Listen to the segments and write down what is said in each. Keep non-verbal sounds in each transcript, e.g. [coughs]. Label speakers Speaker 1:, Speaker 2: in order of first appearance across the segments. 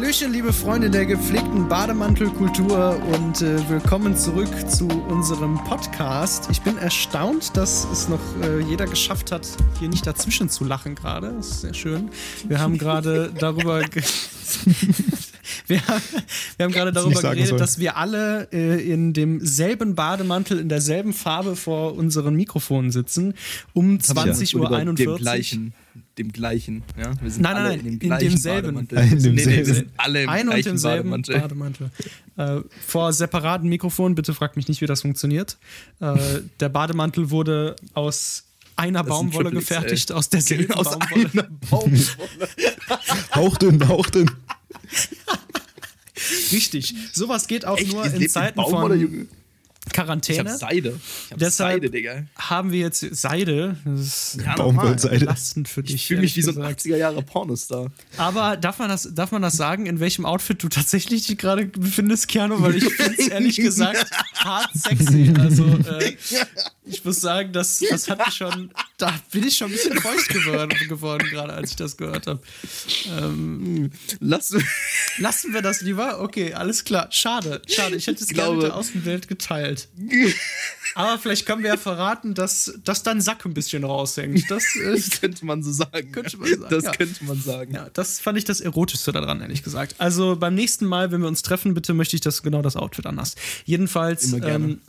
Speaker 1: Hallöchen, liebe Freunde der gepflegten Bademantelkultur und äh, willkommen zurück zu unserem Podcast. Ich bin erstaunt, dass es noch äh, jeder geschafft hat, hier nicht dazwischen zu lachen gerade. Das ist sehr schön. Wir haben gerade darüber. [laughs] wir, haben, wir haben gerade darüber geredet, soll. dass wir alle äh, in demselben Bademantel, in derselben Farbe vor unseren Mikrofonen sitzen, um 20.41 Uhr. Dem
Speaker 2: gleichen dem gleichen. Ja?
Speaker 1: Wir sind nein, nein, nein, in, dem in demselben.
Speaker 2: In demselben. Nee, nee, wir sind alle im
Speaker 1: Ein und demselben Bademantel. Bademantel. Äh, vor separaten Mikrofonen, bitte fragt mich nicht, wie das funktioniert. Äh, der Bademantel wurde aus einer Baumwolle gefertigt, aus derselben aus Baumwolle. Einer Baumwolle. [laughs]
Speaker 3: hauchdünn, hauchdünn.
Speaker 1: Richtig. Sowas geht auch Echt? nur in Zeiten von Quarantäne. Ich
Speaker 2: hab Seide.
Speaker 1: Ich hab Deshalb Seide, Digga. Haben wir jetzt Seide. Das ist
Speaker 3: ja, Baumwollseide.
Speaker 1: belastend für dich.
Speaker 2: Ich fühle mich wie so ein 80er Jahre Pornostar.
Speaker 1: Aber darf man, das, darf man das sagen, in welchem Outfit du tatsächlich dich gerade befindest, Keanu? Weil ich finde es [laughs] ehrlich gesagt hart sexy. Also, äh, [laughs] ich muss sagen, das, das hat mich schon, da bin ich schon ein bisschen feucht geworden, geworden gerade als ich das gehört habe. Ähm,
Speaker 2: lassen, [laughs]
Speaker 1: lassen wir das lieber? Okay, alles klar. Schade, schade. Ich hätte es gerne mit der Außenwelt geteilt. Aber vielleicht können wir ja verraten, dass, dass dein Sack ein bisschen raushängt. Das, [laughs]
Speaker 2: das könnte man so sagen. Könnte man sagen. Das ja. könnte man sagen.
Speaker 1: Ja, das fand ich das Erotischste daran, ehrlich gesagt. Also beim nächsten Mal, wenn wir uns treffen, bitte möchte ich, dass du genau das Outfit anhast. Jedenfalls. Ähm,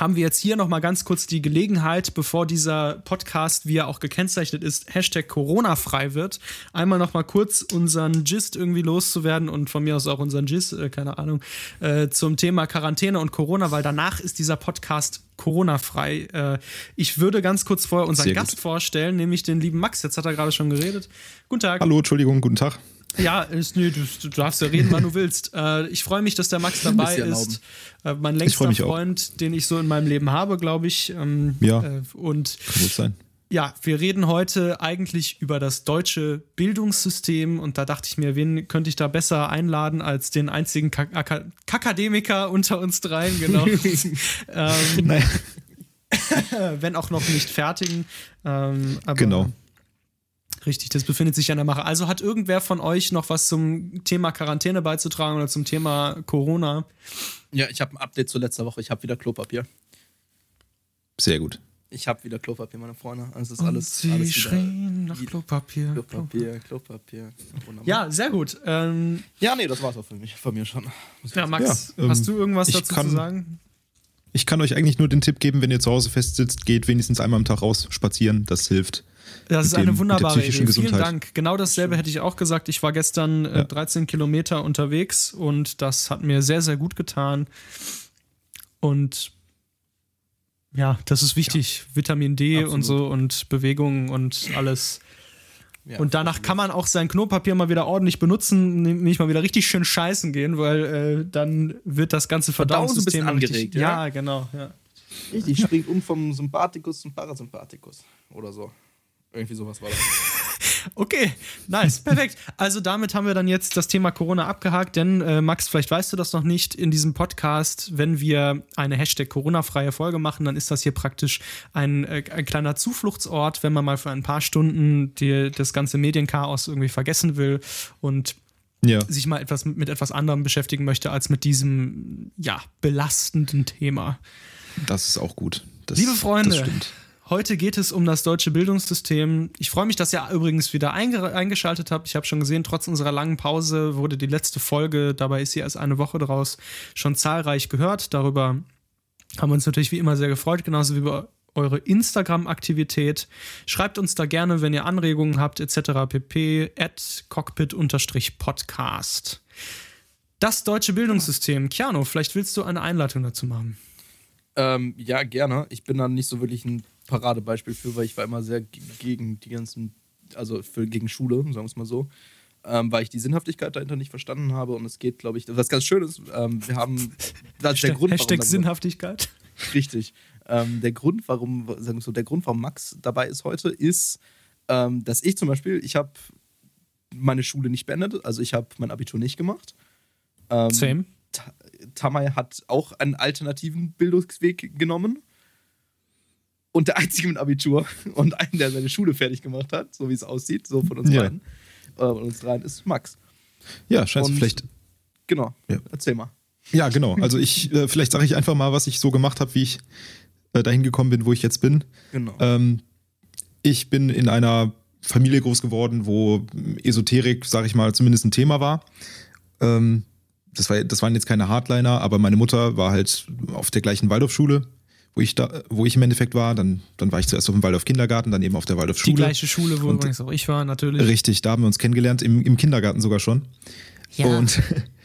Speaker 1: haben wir jetzt hier nochmal ganz kurz die Gelegenheit, bevor dieser Podcast, wie er auch gekennzeichnet ist, Hashtag Corona-frei wird, einmal nochmal kurz unseren Gist irgendwie loszuwerden und von mir aus auch unseren Gist, äh, keine Ahnung, äh, zum Thema Quarantäne und Corona, weil danach ist dieser Podcast Corona-frei. Äh, ich würde ganz kurz vorher unseren Gast vorstellen, nämlich den lieben Max. Jetzt hat er gerade schon geredet. Guten Tag.
Speaker 3: Hallo, Entschuldigung, guten Tag.
Speaker 1: Ja, ist, nee, du, darfst ja reden, wann du willst. Äh, ich freue mich, dass der Max dabei ist. Äh, mein längster Freund, auch. den ich so in meinem Leben habe, glaube ich.
Speaker 3: Ähm, ja.
Speaker 1: Äh, und
Speaker 3: kann gut sein.
Speaker 1: Ja, wir reden heute eigentlich über das deutsche Bildungssystem und da dachte ich mir, wen könnte ich da besser einladen als den einzigen Kakademiker unter uns dreien, genau. [laughs] ähm, [laughs] wenn auch noch nicht fertigen. Ähm,
Speaker 3: genau.
Speaker 1: Richtig, das befindet sich an der Mache. Also hat irgendwer von euch noch was zum Thema Quarantäne beizutragen oder zum Thema Corona?
Speaker 2: Ja, ich habe ein Update zu letzter Woche. Ich habe wieder Klopapier.
Speaker 3: Sehr gut.
Speaker 2: Ich habe wieder Klopapier, meine Freunde. Also ist alles,
Speaker 1: Sie
Speaker 2: alles
Speaker 1: schrien nach Klopapier.
Speaker 2: Klopapier, Klopapier.
Speaker 1: Wunderbar. Ja, sehr gut. Ähm,
Speaker 2: ja, nee, das war's auch für mich, von mir schon.
Speaker 1: Ja, Max, ja, ähm, hast du irgendwas dazu kann, zu sagen?
Speaker 3: Ich kann euch eigentlich nur den Tipp geben, wenn ihr zu Hause festsitzt, geht wenigstens einmal am Tag raus spazieren. Das hilft.
Speaker 1: Das ist eine wunderbare Idee. Vielen Dank. Genau dasselbe hätte ich auch gesagt. Ich war gestern äh, 13 Kilometer unterwegs und das hat mir sehr, sehr gut getan. Und ja, das ist wichtig. Ja. Vitamin D Absolut. und so und Bewegung und alles. Ja, und danach kann man auch sein Klopapier mal wieder ordentlich benutzen, nicht mal wieder richtig schön scheißen gehen, weil äh, dann wird das ganze Verdauungssystem
Speaker 2: angeregt. Richtig,
Speaker 1: ja, ja, genau. Ja.
Speaker 2: Richtig, springt um vom Sympathikus zum Parasympathikus oder so. Irgendwie sowas war das. [laughs]
Speaker 1: okay, nice, perfekt. Also damit haben wir dann jetzt das Thema Corona abgehakt, denn äh, Max, vielleicht weißt du das noch nicht, in diesem Podcast, wenn wir eine Hashtag Corona-freie Folge machen, dann ist das hier praktisch ein, äh, ein kleiner Zufluchtsort, wenn man mal für ein paar Stunden die, das ganze Medienchaos irgendwie vergessen will und ja. sich mal etwas mit, mit etwas anderem beschäftigen möchte als mit diesem ja belastenden Thema.
Speaker 3: Das ist auch gut. Das,
Speaker 1: Liebe Freunde, Heute geht es um das deutsche Bildungssystem. Ich freue mich, dass ihr übrigens wieder eingeschaltet habt. Ich habe schon gesehen, trotz unserer langen Pause wurde die letzte Folge, dabei ist sie erst eine Woche draus, schon zahlreich gehört. Darüber haben wir uns natürlich wie immer sehr gefreut, genauso wie über eure Instagram-Aktivität. Schreibt uns da gerne, wenn ihr Anregungen habt, etc. pp. at cockpit-podcast. Das deutsche Bildungssystem. Keanu, vielleicht willst du eine Einleitung dazu machen.
Speaker 2: Ähm, ja, gerne. Ich bin dann nicht so wirklich ein Paradebeispiel für, weil ich war immer sehr gegen die ganzen, also für, gegen Schule, sagen wir es mal so. Ähm, weil ich die Sinnhaftigkeit dahinter nicht verstanden habe und es geht, glaube ich, was ganz schön ist, ähm, wir haben,
Speaker 1: das ist der Grund, Hashtag warum, Sinnhaftigkeit.
Speaker 2: Richtig. Ähm, der Grund, warum, sagen wir so, der Grund, warum Max dabei ist heute, ist, ähm, dass ich zum Beispiel, ich habe meine Schule nicht beendet, also ich habe mein Abitur nicht gemacht.
Speaker 1: Ähm, Same.
Speaker 2: Tamay hat auch einen alternativen Bildungsweg genommen und der Einzige mit Abitur und einen, der seine Schule fertig gemacht hat, so wie es aussieht, so von uns ja. beiden, äh, uns dreien, ist Max.
Speaker 3: Ja, scheiße, Und, vielleicht.
Speaker 2: Genau, ja. erzähl mal.
Speaker 3: Ja, genau. Also ich, äh, vielleicht sage ich einfach mal, was ich so gemacht habe, wie ich äh, dahin gekommen bin, wo ich jetzt bin.
Speaker 2: Genau.
Speaker 3: Ähm, ich bin in einer Familie groß geworden, wo Esoterik, sage ich mal, zumindest ein Thema war. Ähm, das, war, das waren jetzt keine Hardliner, aber meine Mutter war halt auf der gleichen Waldorfschule, wo ich da, wo ich im Endeffekt war. Dann, dann war ich zuerst auf dem Waldorf Kindergarten, dann eben auf der Waldorfschule.
Speaker 1: Die gleiche Schule, wo übrigens auch ich war, natürlich.
Speaker 3: Richtig, da haben wir uns kennengelernt, im, im Kindergarten sogar schon. Ja. Und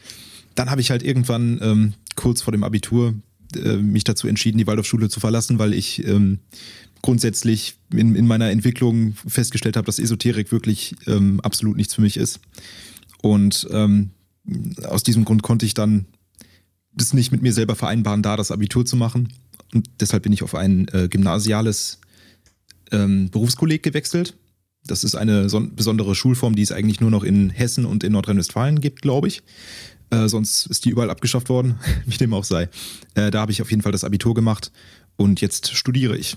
Speaker 3: [laughs] dann habe ich halt irgendwann ähm, kurz vor dem Abitur äh, mich dazu entschieden, die Waldorfschule zu verlassen, weil ich ähm, grundsätzlich in, in meiner Entwicklung festgestellt habe, dass Esoterik wirklich ähm, absolut nichts für mich ist. Und ähm, aus diesem Grund konnte ich dann das nicht mit mir selber vereinbaren, da das Abitur zu machen. Und deshalb bin ich auf ein äh, gymnasiales ähm, Berufskolleg gewechselt. Das ist eine besondere Schulform, die es eigentlich nur noch in Hessen und in Nordrhein-Westfalen gibt, glaube ich. Äh, sonst ist die überall abgeschafft worden, [laughs] wie dem auch sei. Äh, da habe ich auf jeden Fall das Abitur gemacht und jetzt studiere ich.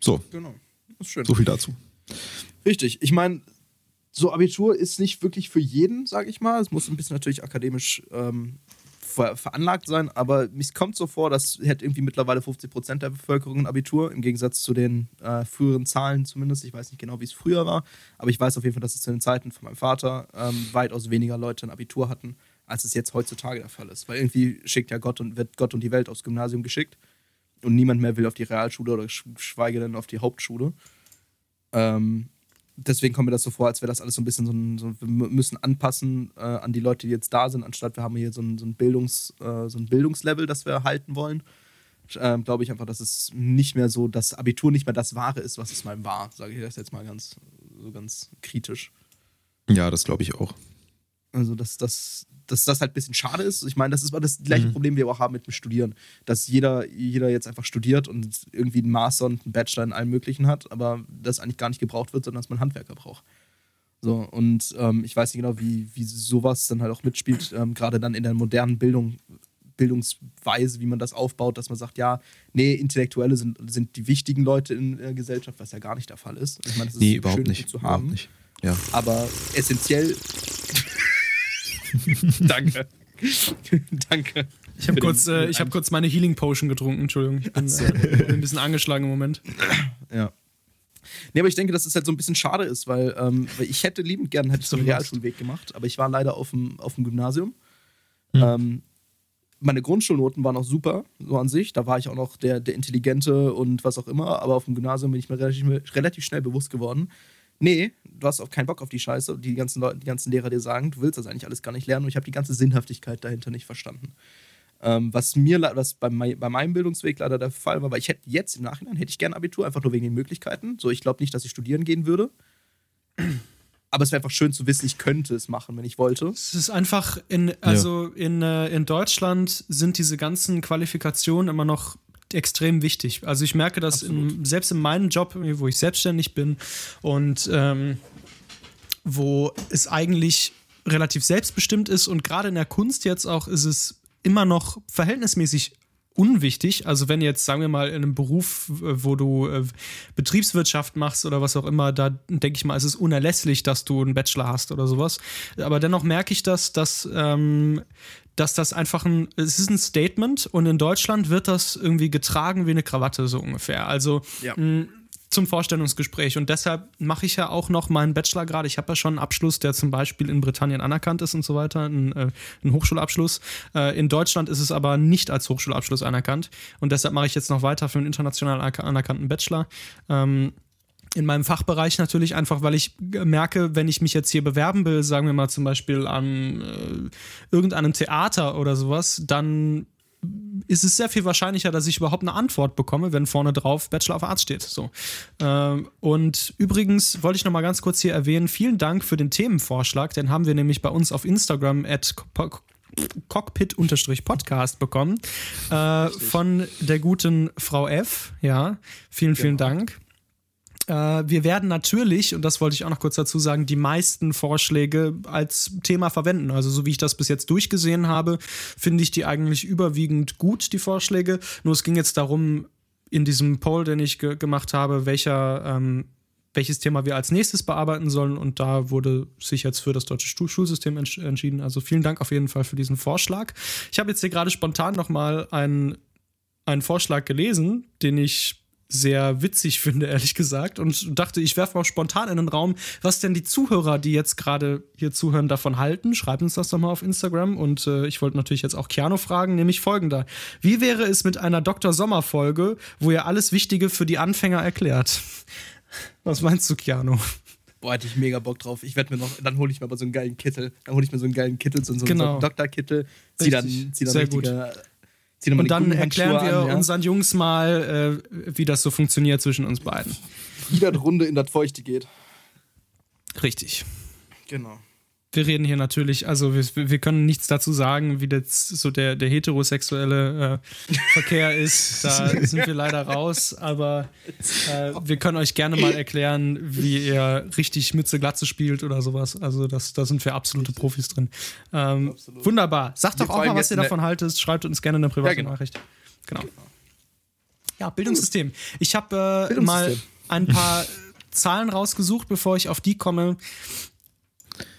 Speaker 3: So. Genau. So viel dazu.
Speaker 2: Richtig. Ich meine, so Abitur ist nicht wirklich für jeden, sage ich mal. Es muss ein bisschen natürlich akademisch ähm, ver veranlagt sein, aber mir kommt so vor, dass hätte irgendwie mittlerweile 50 Prozent der Bevölkerung ein Abitur, im Gegensatz zu den äh, früheren Zahlen zumindest. Ich weiß nicht genau, wie es früher war, aber ich weiß auf jeden Fall, dass es zu den Zeiten von meinem Vater ähm, weitaus weniger Leute ein Abitur hatten, als es jetzt heutzutage der Fall ist. Weil irgendwie schickt ja Gott und wird Gott und die Welt aufs Gymnasium geschickt und niemand mehr will auf die Realschule oder schweige denn auf die Hauptschule. Ähm, deswegen kommt mir das so vor, als wäre das alles so ein bisschen so ein, so, wir müssen anpassen äh, an die Leute, die jetzt da sind, anstatt wir haben hier so ein, so ein, Bildungs, äh, so ein Bildungslevel, das wir halten wollen. Ähm, Glaube ich einfach, dass es nicht mehr so, das Abitur nicht mehr das Wahre ist, was es mal war, sage ich das jetzt mal ganz, so ganz kritisch.
Speaker 3: Ja, das glaube ich auch.
Speaker 2: Also, dass das, dass das halt ein bisschen schade ist. Ich meine, das ist das gleiche mhm. Problem, wie wir auch haben mit dem Studieren. Dass jeder, jeder jetzt einfach studiert und irgendwie einen Master und einen Bachelor in allem Möglichen hat, aber das eigentlich gar nicht gebraucht wird, sondern dass man Handwerker braucht. So, und ähm, ich weiß nicht genau, wie, wie sowas dann halt auch mitspielt, ähm, gerade dann in der modernen Bildung, Bildungsweise, wie man das aufbaut, dass man sagt, ja, nee, Intellektuelle sind, sind die wichtigen Leute in der Gesellschaft, was ja gar nicht der Fall ist.
Speaker 3: Ich meine, das ist nee, überhaupt schön nicht,
Speaker 2: zu haben.
Speaker 3: Nicht. Ja.
Speaker 2: Aber essentiell [laughs] Danke. Danke.
Speaker 1: Ich habe kurz, äh, hab kurz meine Healing Potion getrunken, Entschuldigung. Ich bin äh, ein bisschen angeschlagen im Moment.
Speaker 2: Ja. Nee, aber ich denke, dass es halt so ein bisschen schade ist, weil, ähm, weil ich hätte liebend gern hätte so einen Realschulweg gemacht, aber ich war leider auf dem, auf dem Gymnasium. Hm. Ähm, meine Grundschulnoten waren auch super, so an sich. Da war ich auch noch der, der Intelligente und was auch immer, aber auf dem Gymnasium bin ich mir relativ, relativ schnell bewusst geworden, nee, du hast auch keinen Bock auf die Scheiße und die ganzen Leute, die ganzen Lehrer dir sagen, du willst das eigentlich alles gar nicht lernen und ich habe die ganze Sinnhaftigkeit dahinter nicht verstanden. Ähm, was mir, was bei, bei, meinem Bildungsweg leider der Fall war, weil ich hätte jetzt im Nachhinein hätte ich gerne Abitur, einfach nur wegen den Möglichkeiten. So, ich glaube nicht, dass ich studieren gehen würde. Aber es wäre einfach schön zu wissen, ich könnte es machen, wenn ich wollte.
Speaker 1: Es ist einfach in, also ja. in, äh, in Deutschland sind diese ganzen Qualifikationen immer noch extrem wichtig. Also ich merke das in, selbst in meinem Job, wo ich selbstständig bin und ähm, wo es eigentlich relativ selbstbestimmt ist und gerade in der Kunst jetzt auch ist es immer noch verhältnismäßig unwichtig. Also wenn jetzt, sagen wir mal, in einem Beruf, wo du äh, Betriebswirtschaft machst oder was auch immer, da denke ich mal, ist es unerlässlich, dass du einen Bachelor hast oder sowas. Aber dennoch merke ich das, dass ähm, dass das einfach ein, es ist ein Statement und in Deutschland wird das irgendwie getragen wie eine Krawatte, so ungefähr. Also ja. Zum Vorstellungsgespräch. Und deshalb mache ich ja auch noch meinen Bachelor gerade. Ich habe ja schon einen Abschluss, der zum Beispiel in Britannien anerkannt ist und so weiter, einen, äh, einen Hochschulabschluss. Äh, in Deutschland ist es aber nicht als Hochschulabschluss anerkannt. Und deshalb mache ich jetzt noch weiter für einen international anerkannten Bachelor. Ähm, in meinem Fachbereich natürlich einfach, weil ich merke, wenn ich mich jetzt hier bewerben will, sagen wir mal zum Beispiel an äh, irgendeinem Theater oder sowas, dann ist es sehr viel wahrscheinlicher, dass ich überhaupt eine Antwort bekomme, wenn vorne drauf Bachelor of Arts steht. So. Ähm, und übrigens wollte ich noch mal ganz kurz hier erwähnen, vielen Dank für den Themenvorschlag, den haben wir nämlich bei uns auf Instagram at Cockpit-Podcast bekommen äh, von der guten Frau F. Ja, vielen, vielen genau. Dank. Äh, wir werden natürlich, und das wollte ich auch noch kurz dazu sagen, die meisten Vorschläge als Thema verwenden. Also so wie ich das bis jetzt durchgesehen habe, finde ich die eigentlich überwiegend gut, die Vorschläge. Nur es ging jetzt darum, in diesem Poll, den ich ge gemacht habe, welcher ähm, welches Thema wir als nächstes bearbeiten sollen. Und da wurde sich jetzt für das deutsche Schulsystem entsch entschieden. Also vielen Dank auf jeden Fall für diesen Vorschlag. Ich habe jetzt hier gerade spontan nochmal einen, einen Vorschlag gelesen, den ich sehr witzig finde, ehrlich gesagt. Und dachte, ich werfe mal spontan in den Raum, was denn die Zuhörer, die jetzt gerade hier zuhören, davon halten. Schreibt uns das doch mal auf Instagram. Und äh, ich wollte natürlich jetzt auch Keanu fragen, nämlich folgender. Wie wäre es mit einer Dr. Sommer-Folge, wo ihr alles Wichtige für die Anfänger erklärt? Was meinst du, Keanu?
Speaker 2: Boah, hätte ich mega Bock drauf. Ich werde mir noch, dann hole ich mir aber so einen geilen Kittel. Dann hole ich mir so einen geilen Kittel, so, so, genau. so einen Doktorkittel. Zieh dann, zieh dann
Speaker 1: Sehr gut. Zieh dann Und dann erklären wir an, ja? unseren Jungs mal, äh, wie das so funktioniert zwischen uns beiden.
Speaker 2: Wie das Runde in das Feuchte geht.
Speaker 1: Richtig.
Speaker 2: Genau
Speaker 1: wir reden hier natürlich, also wir, wir können nichts dazu sagen, wie jetzt so der, der heterosexuelle äh, Verkehr [laughs] ist. Da sind wir leider raus, aber äh, wir können euch gerne mal erklären, wie ihr richtig Mütze Glatze spielt oder sowas. Also das, da sind wir absolute Profis drin. Ähm, Absolut. Wunderbar. Sagt doch auch mal, was ihr davon haltet. Schreibt uns gerne eine private ja, genau. Nachricht. Genau. Ja, Bildungssystem. Ich habe äh, mal ein paar Zahlen rausgesucht, bevor ich auf die komme.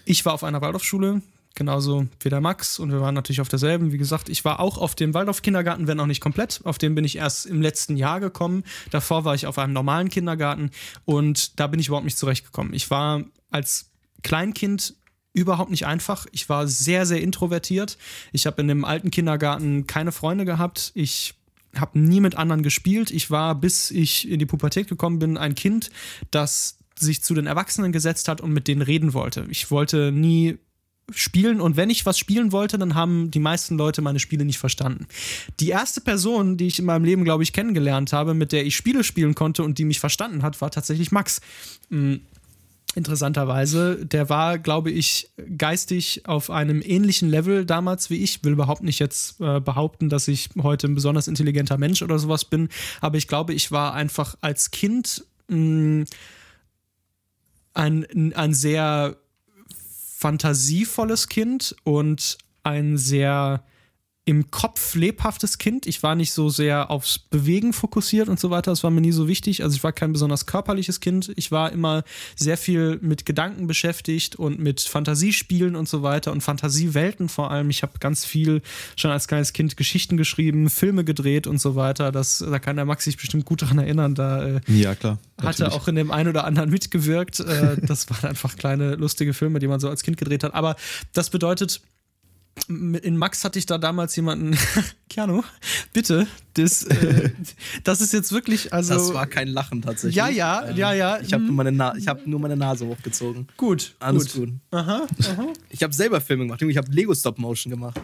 Speaker 1: Ich war auf einer Waldorfschule, genauso wie der Max und wir waren natürlich auf derselben. Wie gesagt, ich war auch auf dem Waldorf-Kindergarten, wenn auch nicht komplett. Auf dem bin ich erst im letzten Jahr gekommen. Davor war ich auf einem normalen Kindergarten und da bin ich überhaupt nicht zurechtgekommen. Ich war als Kleinkind überhaupt nicht einfach. Ich war sehr, sehr introvertiert. Ich habe in dem alten Kindergarten keine Freunde gehabt. Ich habe nie mit anderen gespielt. Ich war, bis ich in die Pubertät gekommen bin, ein Kind, das sich zu den Erwachsenen gesetzt hat und mit denen reden wollte. Ich wollte nie spielen und wenn ich was spielen wollte, dann haben die meisten Leute meine Spiele nicht verstanden. Die erste Person, die ich in meinem Leben, glaube ich, kennengelernt habe, mit der ich Spiele spielen konnte und die mich verstanden hat, war tatsächlich Max. Mhm. Interessanterweise, der war, glaube ich, geistig auf einem ähnlichen Level damals wie ich. Will überhaupt nicht jetzt äh, behaupten, dass ich heute ein besonders intelligenter Mensch oder sowas bin, aber ich glaube, ich war einfach als Kind mh, ein, ein sehr fantasievolles Kind und ein sehr im Kopf lebhaftes Kind. Ich war nicht so sehr aufs Bewegen fokussiert und so weiter. Das war mir nie so wichtig. Also ich war kein besonders körperliches Kind. Ich war immer sehr viel mit Gedanken beschäftigt und mit Fantasiespielen und so weiter und Fantasiewelten vor allem. Ich habe ganz viel schon als kleines Kind Geschichten geschrieben, Filme gedreht und so weiter. Das, da kann der Max sich bestimmt gut daran erinnern. Da äh,
Speaker 3: ja, klar.
Speaker 1: Hatte auch in dem einen oder anderen mitgewirkt. Äh, das waren einfach kleine lustige Filme, die man so als Kind gedreht hat. Aber das bedeutet, in Max hatte ich da damals jemanden, [laughs] Keanu, bitte, das, äh, [laughs] das ist jetzt wirklich, also.
Speaker 2: Das war kein Lachen tatsächlich.
Speaker 1: Ja, ja, ähm, ja, ja.
Speaker 2: Ich habe nur, meine hab nur meine Nase hochgezogen.
Speaker 1: Gut.
Speaker 2: Alles gut. gut.
Speaker 1: Aha, aha.
Speaker 2: Ich habe selber Filme gemacht. Ich habe Lego Stop Motion gemacht.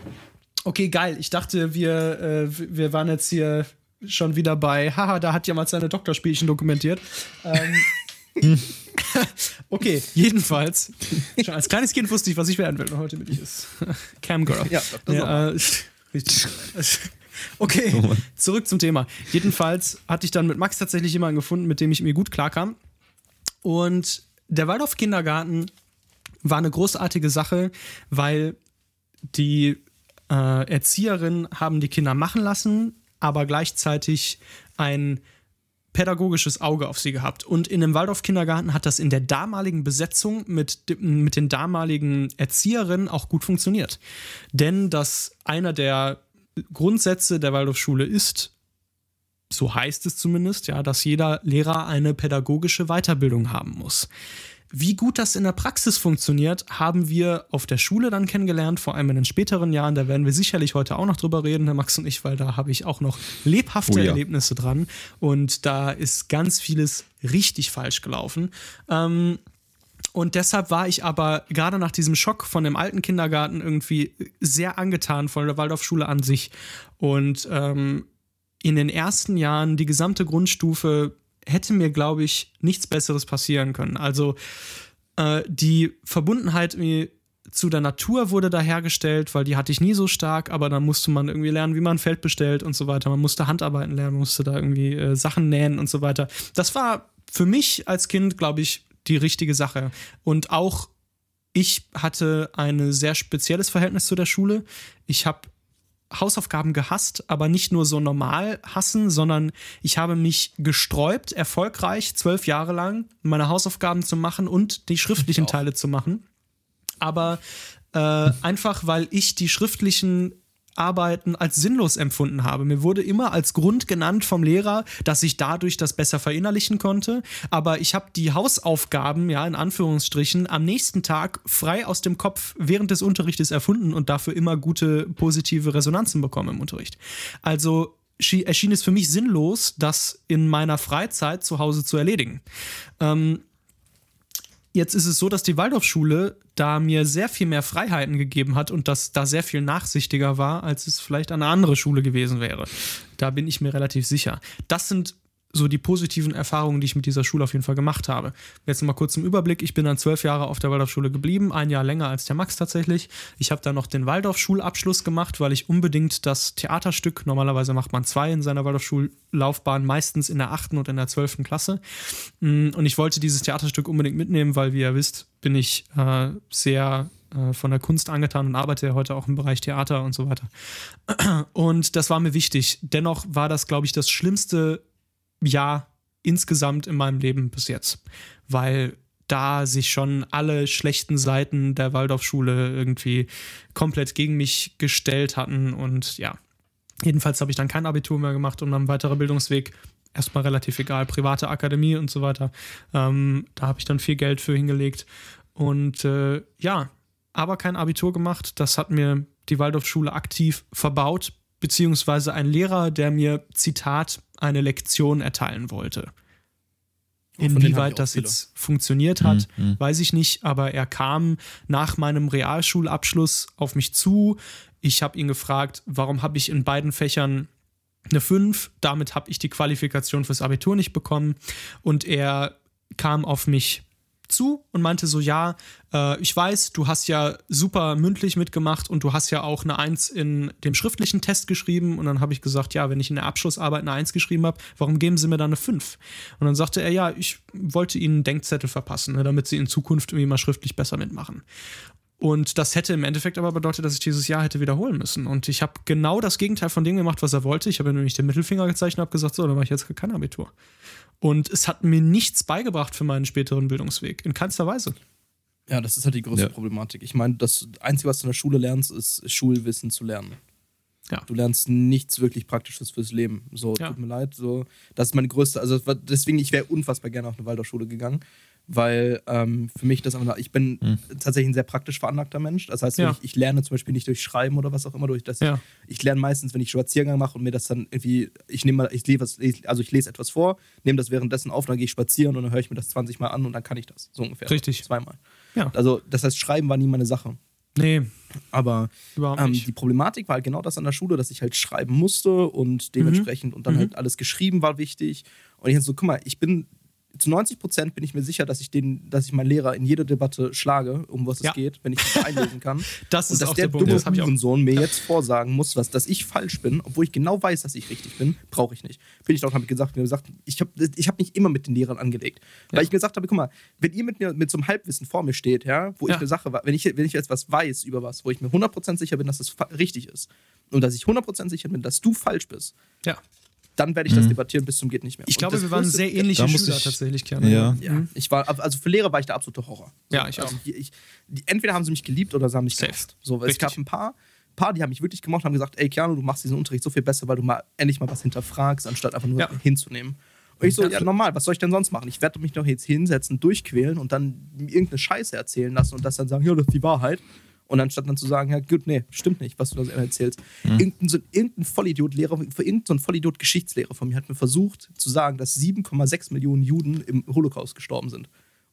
Speaker 1: Okay, geil. Ich dachte, wir, äh, wir waren jetzt hier schon wieder bei, haha, da hat jemand seine Doktorspielchen dokumentiert. Ähm, [laughs] [laughs] okay, jedenfalls. Schon als kleines Kind wusste ich, was ich werden will. Und heute bin ich es. [laughs] Camgirl. Ja, das ja, äh, [laughs] richtig. Okay, oh zurück zum Thema. Jedenfalls hatte ich dann mit Max tatsächlich jemanden gefunden, mit dem ich mir gut klarkam. Und der Waldorf Kindergarten war eine großartige Sache, weil die äh, Erzieherinnen haben die Kinder machen lassen, aber gleichzeitig ein pädagogisches Auge auf sie gehabt. Und in dem Waldorf-Kindergarten hat das in der damaligen Besetzung mit, mit den damaligen Erzieherinnen auch gut funktioniert. Denn dass einer der Grundsätze der Waldorfschule ist, so heißt es zumindest, ja, dass jeder Lehrer eine pädagogische Weiterbildung haben muss. Wie gut das in der Praxis funktioniert, haben wir auf der Schule dann kennengelernt, vor allem in den späteren Jahren. Da werden wir sicherlich heute auch noch drüber reden, Herr Max und ich, weil da habe ich auch noch lebhafte oh ja. Erlebnisse dran. Und da ist ganz vieles richtig falsch gelaufen. Ähm, und deshalb war ich aber gerade nach diesem Schock von dem alten Kindergarten irgendwie sehr angetan von der Waldorfschule an sich. Und ähm, in den ersten Jahren die gesamte Grundstufe hätte mir, glaube ich, nichts Besseres passieren können. Also äh, die Verbundenheit zu der Natur wurde da hergestellt, weil die hatte ich nie so stark, aber dann musste man irgendwie lernen, wie man ein Feld bestellt und so weiter. Man musste Handarbeiten lernen, musste da irgendwie äh, Sachen nähen und so weiter. Das war für mich als Kind, glaube ich, die richtige Sache. Und auch ich hatte ein sehr spezielles Verhältnis zu der Schule. Ich habe Hausaufgaben gehasst, aber nicht nur so normal hassen, sondern ich habe mich gesträubt, erfolgreich zwölf Jahre lang meine Hausaufgaben zu machen und die schriftlichen Teile zu machen. Aber äh, einfach, weil ich die schriftlichen Arbeiten als sinnlos empfunden habe. Mir wurde immer als Grund genannt vom Lehrer, dass ich dadurch das besser verinnerlichen konnte. Aber ich habe die Hausaufgaben, ja, in Anführungsstrichen, am nächsten Tag frei aus dem Kopf während des Unterrichtes erfunden und dafür immer gute positive Resonanzen bekommen im Unterricht. Also erschien es für mich sinnlos, das in meiner Freizeit zu Hause zu erledigen. Ähm, Jetzt ist es so, dass die Waldorfschule da mir sehr viel mehr Freiheiten gegeben hat und das da sehr viel nachsichtiger war, als es vielleicht eine andere Schule gewesen wäre. Da bin ich mir relativ sicher. Das sind so die positiven Erfahrungen, die ich mit dieser Schule auf jeden Fall gemacht habe. Jetzt mal kurz im Überblick. Ich bin dann zwölf Jahre auf der Waldorfschule geblieben, ein Jahr länger als der Max tatsächlich. Ich habe dann noch den Waldorfschulabschluss gemacht, weil ich unbedingt das Theaterstück, normalerweise macht man zwei in seiner Waldorfschullaufbahn, meistens in der achten und in der zwölften Klasse. Mm, und ich wollte dieses Theaterstück unbedingt mitnehmen, weil, wie ihr wisst, bin ich äh, sehr äh, von der Kunst angetan und arbeite ja heute auch im Bereich Theater und so weiter. Und das war mir wichtig. Dennoch war das, glaube ich, das schlimmste Jahr insgesamt in meinem Leben bis jetzt, weil da sich schon alle schlechten Seiten der Waldorfschule irgendwie komplett gegen mich gestellt hatten und ja, jedenfalls habe ich dann kein Abitur mehr gemacht und ein weiterer Bildungsweg erstmal relativ egal, private Akademie und so weiter. Ähm, da habe ich dann viel Geld für hingelegt und äh, ja, aber kein Abitur gemacht. Das hat mir die Waldorfschule aktiv verbaut, beziehungsweise ein Lehrer, der mir, Zitat, eine Lektion erteilen wollte. Inwieweit das jetzt funktioniert hat, mhm, mhm. weiß ich nicht, aber er kam nach meinem Realschulabschluss auf mich zu. Ich habe ihn gefragt, warum habe ich in beiden Fächern eine 5? Damit habe ich die Qualifikation fürs Abitur nicht bekommen. Und er kam auf mich zu und meinte so, ja, äh, ich weiß, du hast ja super mündlich mitgemacht und du hast ja auch eine Eins in dem schriftlichen Test geschrieben. Und dann habe ich gesagt, ja, wenn ich in der Abschlussarbeit eine Eins geschrieben habe, warum geben sie mir da eine Fünf? Und dann sagte er, ja, ich wollte ihnen einen Denkzettel verpassen, ne, damit sie in Zukunft irgendwie mal schriftlich besser mitmachen. Und das hätte im Endeffekt aber bedeutet, dass ich dieses Jahr hätte wiederholen müssen. Und ich habe genau das Gegenteil von dem gemacht, was er wollte. Ich habe nämlich den Mittelfinger gezeichnet und habe gesagt, so, dann mache ich jetzt kein Abitur. Und es hat mir nichts beigebracht für meinen späteren Bildungsweg. In keinster Weise.
Speaker 2: Ja, das ist halt die größte ja. Problematik. Ich meine, das Einzige, was du in der Schule lernst, ist Schulwissen zu lernen. Ja. Du lernst nichts wirklich Praktisches fürs Leben. So, ja. tut mir leid. So, das ist meine größte, also deswegen, ich wäre unfassbar gerne auf eine Waldorfschule gegangen weil ähm, für mich das einfach, ich bin hm. tatsächlich ein sehr praktisch veranlagter Mensch. Das heißt, ja. ich, ich, lerne zum Beispiel nicht durch Schreiben oder was auch immer durch das. Ja. Ich lerne meistens, wenn ich Spaziergang mache und mir das dann irgendwie, ich nehme mal, ich lese, also ich lese etwas vor, nehme das währenddessen auf, dann gehe ich spazieren und dann höre ich mir das 20 Mal an und dann kann ich das. So ungefähr.
Speaker 1: Richtig.
Speaker 2: Zweimal. Ja. Also, das heißt, Schreiben war nie meine Sache.
Speaker 1: Nee.
Speaker 2: Aber ähm, die Problematik war halt genau das an der Schule, dass ich halt schreiben musste und dementsprechend mhm. und dann mhm. halt alles geschrieben war wichtig. Und ich halt so, guck mal, ich bin zu 90 Prozent bin ich mir sicher, dass ich den, dass ich meinen Lehrer in jeder Debatte schlage, um was ja. es geht, wenn ich das einlesen kann. [laughs]
Speaker 1: das ist
Speaker 2: und dass
Speaker 1: auch
Speaker 2: der,
Speaker 1: der
Speaker 2: dumme Hurensohn mir jetzt vorsagen muss, was, dass ich falsch bin, obwohl ich genau weiß, dass ich richtig bin, brauche ich nicht. Bin ich doch, habe ich gesagt, mir gesagt, ich habe ich hab mich immer mit den Lehrern angelegt. Weil ich gesagt habe, guck mal, wenn ihr mit mir mit so einem Halbwissen vor mir steht, ja, wo ja. ich eine Sache, wenn ich, wenn ich jetzt was weiß über was, wo ich mir 100% sicher bin, dass es das richtig ist und dass ich 100% sicher bin, dass du falsch bist,
Speaker 1: ja
Speaker 2: dann werde ich das mhm. debattieren bis zum geht nicht mehr.
Speaker 1: Ich glaube, wir waren sehr ähnliche Schüler ich, tatsächlich,
Speaker 3: Kerne. Ja.
Speaker 2: ja. Mhm. Ich war, also für Lehrer war ich der absolute Horror.
Speaker 1: So, ja, ich
Speaker 2: also
Speaker 1: auch.
Speaker 2: Ich, die, entweder haben sie mich geliebt oder sie haben mich gehasst. So, Richtig. es gab ein paar, paar, die haben mich wirklich gemocht, haben gesagt, ey Keanu, du machst diesen Unterricht so viel besser, weil du mal endlich mal was hinterfragst, anstatt einfach nur ja. hinzunehmen. Und ich so, ja, normal, was soll ich denn sonst machen? Ich werde mich doch jetzt hinsetzen, durchquälen und dann irgendeine Scheiße erzählen lassen und das dann sagen, ja, das ist die Wahrheit. Und anstatt dann zu sagen, ja gut, nee, stimmt nicht, was du da erzählst. Mhm. Irgendein, so, irgendein Vollidiot-Lehrer, irgendein so Vollidiot-Geschichtslehrer von mir hat mir versucht zu sagen, dass 7,6 Millionen Juden im Holocaust gestorben sind.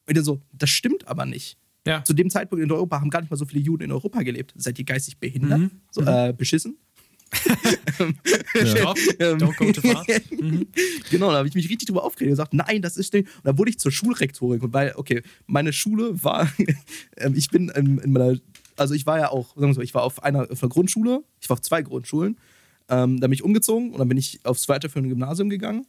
Speaker 2: Und ich so, das stimmt aber nicht. Ja. Zu dem Zeitpunkt in Europa haben gar nicht mal so viele Juden in Europa gelebt. Seid ihr geistig behindert? Mhm. So, mhm. Äh, beschissen? [laughs] [laughs]
Speaker 1: Far.
Speaker 2: Mhm. Genau, da habe ich mich richtig drüber aufgeregt und gesagt, nein, das ist nicht. Und dann wurde ich zur Schulrektorin, weil, okay, meine Schule war, [laughs] ähm, ich bin in, in meiner also ich war ja auch, sagen wir so, ich war auf einer, auf einer Grundschule, ich war auf zwei Grundschulen. Ähm, dann bin ich umgezogen und dann bin ich aufs weiterführende Gymnasium gegangen.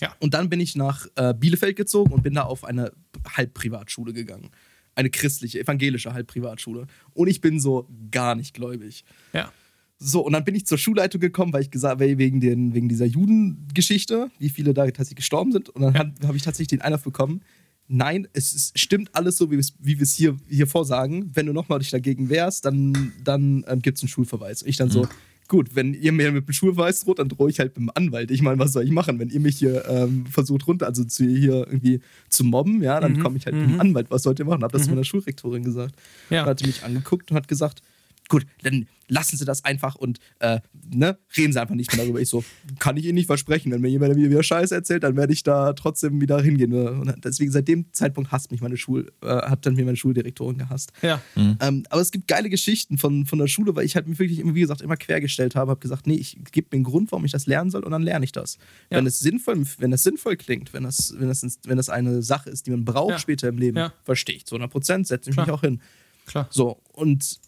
Speaker 2: Ja. Und dann bin ich nach äh, Bielefeld gezogen und bin da auf eine Halbprivatschule gegangen. Eine christliche, evangelische Halbprivatschule. Und ich bin so gar nicht gläubig.
Speaker 1: Ja.
Speaker 2: So, und dann bin ich zur Schulleitung gekommen, weil ich gesagt wegen, den, wegen dieser Judengeschichte, wie viele da tatsächlich gestorben sind. Und dann ja. habe ich tatsächlich den Einwurf bekommen, nein, es ist, stimmt alles so, wie wir es hier, hier vorsagen. Wenn du nochmal dich dagegen wehrst, dann, dann ähm, gibt es einen Schulverweis. Und ich dann mhm. so, gut, wenn ihr mir mit dem Schulverweis droht, dann drohe ich halt mit dem Anwalt. Ich meine, was soll ich machen, wenn ihr mich hier ähm, versucht runter, also zu, hier irgendwie zu mobben, ja, dann mhm. komme ich halt mhm. mit dem mhm. Anwalt. Was sollt ihr machen? Hab das mhm. meiner Schulrektorin gesagt. Ja. Und hat mich angeguckt und hat gesagt, gut, dann lassen Sie das einfach und äh, ne, reden Sie einfach nicht mehr darüber. Ich so, kann ich Ihnen nicht versprechen. Wenn mir jemand wieder Scheiße erzählt, dann werde ich da trotzdem wieder hingehen. Ne? Und deswegen seit dem Zeitpunkt hasst mich meine Schul, äh, hat dann mir meine Schuldirektorin gehasst.
Speaker 1: Ja.
Speaker 2: Mhm. Ähm, aber es gibt geile Geschichten von, von der Schule, weil ich halt mich wirklich immer, wie gesagt, immer quergestellt habe, habe gesagt, nee, ich gebe mir einen Grund, warum ich das lernen soll und dann lerne ich das. Ja. Wenn es sinnvoll, wenn es sinnvoll klingt, wenn das, wenn das, wenn das eine Sache ist, die man braucht ja. später im Leben, ja. verstehe ich zu 100 Prozent, setze ich Klar. mich auch hin.
Speaker 1: Klar.
Speaker 2: So, und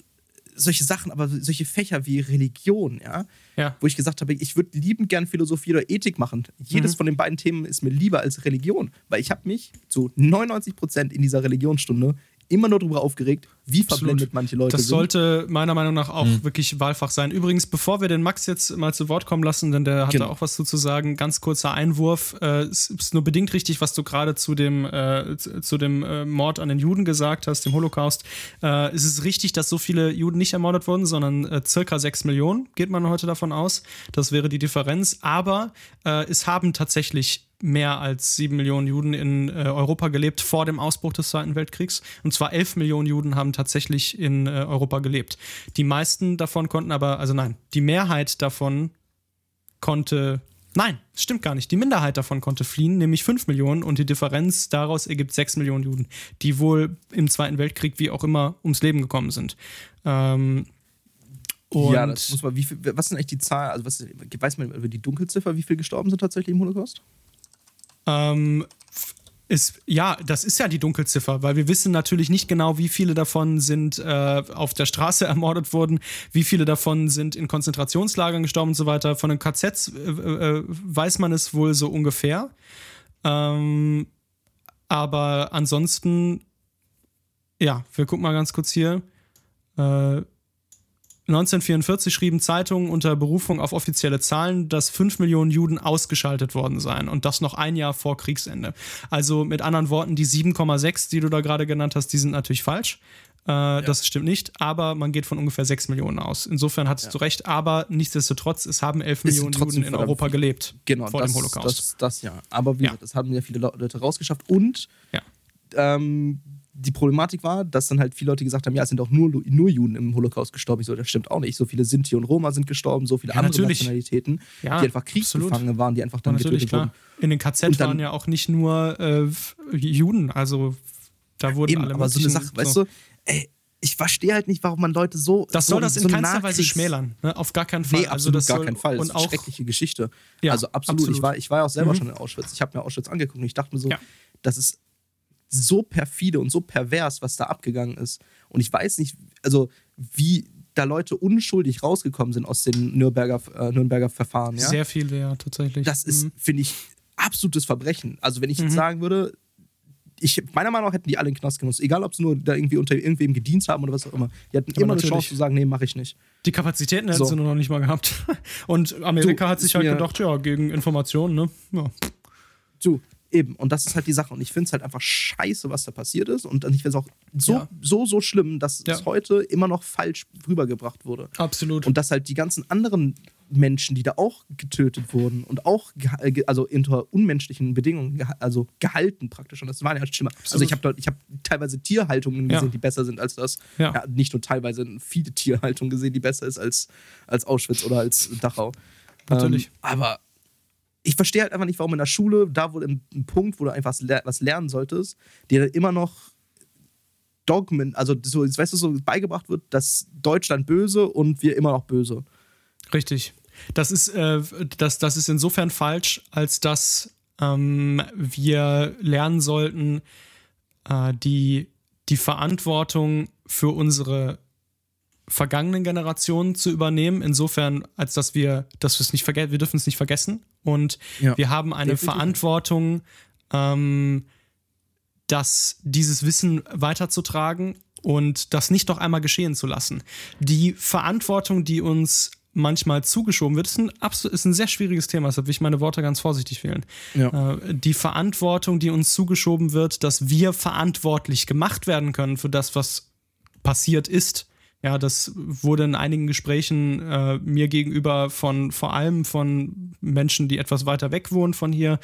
Speaker 2: solche Sachen, aber solche Fächer wie Religion, ja,
Speaker 1: ja.
Speaker 2: wo ich gesagt habe, ich würde liebend gern Philosophie oder Ethik machen. Jedes mhm. von den beiden Themen ist mir lieber als Religion, weil ich habe mich zu 99 Prozent in dieser Religionsstunde immer nur darüber aufgeregt, wie Absolut. verblendet manche Leute
Speaker 1: das sind. Das sollte meiner Meinung nach auch mhm. wirklich Wahlfach sein. Übrigens, bevor wir den Max jetzt mal zu Wort kommen lassen, denn der hat genau. da auch was zu, zu sagen, ganz kurzer Einwurf. Äh, es ist nur bedingt richtig, was du gerade zu dem, äh, zu dem äh, Mord an den Juden gesagt hast, dem Holocaust. Äh, es ist richtig, dass so viele Juden nicht ermordet wurden, sondern äh, circa sechs Millionen, geht man heute davon aus. Das wäre die Differenz. Aber äh, es haben tatsächlich mehr als sieben Millionen Juden in äh, Europa gelebt vor dem Ausbruch des Zweiten Weltkriegs. Und zwar elf Millionen Juden haben tatsächlich in äh, Europa gelebt. Die meisten davon konnten aber, also nein, die Mehrheit davon konnte, nein, stimmt gar nicht. Die Minderheit davon konnte fliehen, nämlich fünf Millionen. Und die Differenz daraus ergibt sechs Millionen Juden, die wohl im Zweiten Weltkrieg wie auch immer ums Leben gekommen sind. Ähm,
Speaker 2: ja, das muss man, wie viel, was sind eigentlich die Zahlen, also was, weiß man über die Dunkelziffer, wie viele gestorben sind tatsächlich im Holocaust?
Speaker 1: Ähm, ist, ja, das ist ja die Dunkelziffer, weil wir wissen natürlich nicht genau, wie viele davon sind äh, auf der Straße [laughs] ermordet worden, wie viele davon sind in Konzentrationslagern gestorben und so weiter. Von den KZs äh, äh, weiß man es wohl so ungefähr. Ähm, aber ansonsten, ja, wir gucken mal ganz kurz hier. Äh, 1944 schrieben Zeitungen unter Berufung auf offizielle Zahlen, dass 5 Millionen Juden ausgeschaltet worden seien und das noch ein Jahr vor Kriegsende. Also mit anderen Worten, die 7,6, die du da gerade genannt hast, die sind natürlich falsch. Äh, ja. Das stimmt nicht, aber man geht von ungefähr 6 Millionen aus. Insofern hattest ja. du recht, aber nichtsdestotrotz, es haben 11 Millionen Juden in Europa gelebt
Speaker 2: genau, vor das, dem Holocaust. Das, das ja. Aber wie ja. das haben ja viele Leute rausgeschafft und ähm, die Problematik war, dass dann halt viele Leute gesagt haben, ja, es sind auch nur, nur Juden im Holocaust gestorben. Ich so, das stimmt auch nicht. So viele Sinti und Roma sind gestorben, so viele ja, andere natürlich. Nationalitäten, ja, die einfach Kriegsgefangene waren, die einfach dann ja, getötet klar. wurden.
Speaker 1: In den KZ dann, waren ja auch nicht nur äh, Juden, also da wurden eben, alle
Speaker 2: aber so eine Sache, so. weißt du, ey, ich verstehe halt nicht, warum man Leute so.
Speaker 1: Das soll so, das in so keinster Weise schmälern. Ne? Auf gar keinen Fall.
Speaker 2: Nee, also absolut also gar keinen Fall. Das ist eine schreckliche Geschichte. Ja, also absolut. absolut. Ich, war, ich war ja auch selber mhm. schon in Auschwitz. Ich habe mir Auschwitz angeguckt und ich dachte mir so, ja. das ist so perfide und so pervers, was da abgegangen ist. Und ich weiß nicht, also wie da Leute unschuldig rausgekommen sind aus den Nürnberger, äh, Nürnberger Verfahren. Ja?
Speaker 1: Sehr viele, ja, tatsächlich.
Speaker 2: Das ist, mhm. finde ich, absolutes Verbrechen. Also wenn ich jetzt mhm. sagen würde, ich, meiner Meinung nach hätten die alle in den Knast genutzt. Egal, ob sie nur da irgendwie unter irgendwem gedient haben oder was auch immer. Die hatten Aber immer eine Chance zu sagen, nee, mache ich nicht.
Speaker 1: Die Kapazitäten hätten so. sie noch nicht mal gehabt. [laughs] Und Amerika du, hat sich halt gedacht, ja, gegen Informationen, ne? Ja.
Speaker 2: Du, Eben, und das ist halt die Sache. Und ich finde es halt einfach scheiße, was da passiert ist. Und ich finde es auch so, ja. so, so schlimm, dass ja. es heute immer noch falsch rübergebracht wurde.
Speaker 1: Absolut.
Speaker 2: Und dass halt die ganzen anderen Menschen, die da auch getötet wurden und auch also unter unmenschlichen Bedingungen also gehalten praktisch und das war ja halt schlimmer. Also ich habe ich habe teilweise Tierhaltungen gesehen, ja. die besser sind als das. Ja. ja. nicht nur teilweise viele Tierhaltungen gesehen, die besser ist als, als Auschwitz oder als Dachau.
Speaker 1: Natürlich. Ähm,
Speaker 2: aber ich verstehe halt einfach nicht, warum in der Schule, da wo ein Punkt, wo du einfach was lernen solltest, dir immer noch Dogmen, also so, weißt du, so beigebracht wird, dass Deutschland böse und wir immer noch böse.
Speaker 1: Richtig. Das ist, äh, das, das ist insofern falsch, als dass ähm, wir lernen sollten, äh, die, die Verantwortung für unsere vergangenen Generationen zu übernehmen, insofern, als dass wir, dass wir es nicht vergessen, wir dürfen es nicht vergessen. Und ja, wir haben eine definitiv. Verantwortung, ähm, dass dieses Wissen weiterzutragen und das nicht noch einmal geschehen zu lassen. Die Verantwortung, die uns manchmal zugeschoben wird, ist ein, absolut, ist ein sehr schwieriges Thema, deshalb will ich meine Worte ganz vorsichtig wählen. Ja. Äh, die Verantwortung, die uns zugeschoben wird, dass wir verantwortlich gemacht werden können für das, was passiert ist, ja, das wurde in einigen Gesprächen äh, mir gegenüber von vor allem von Menschen, die etwas weiter weg wohnen von hier,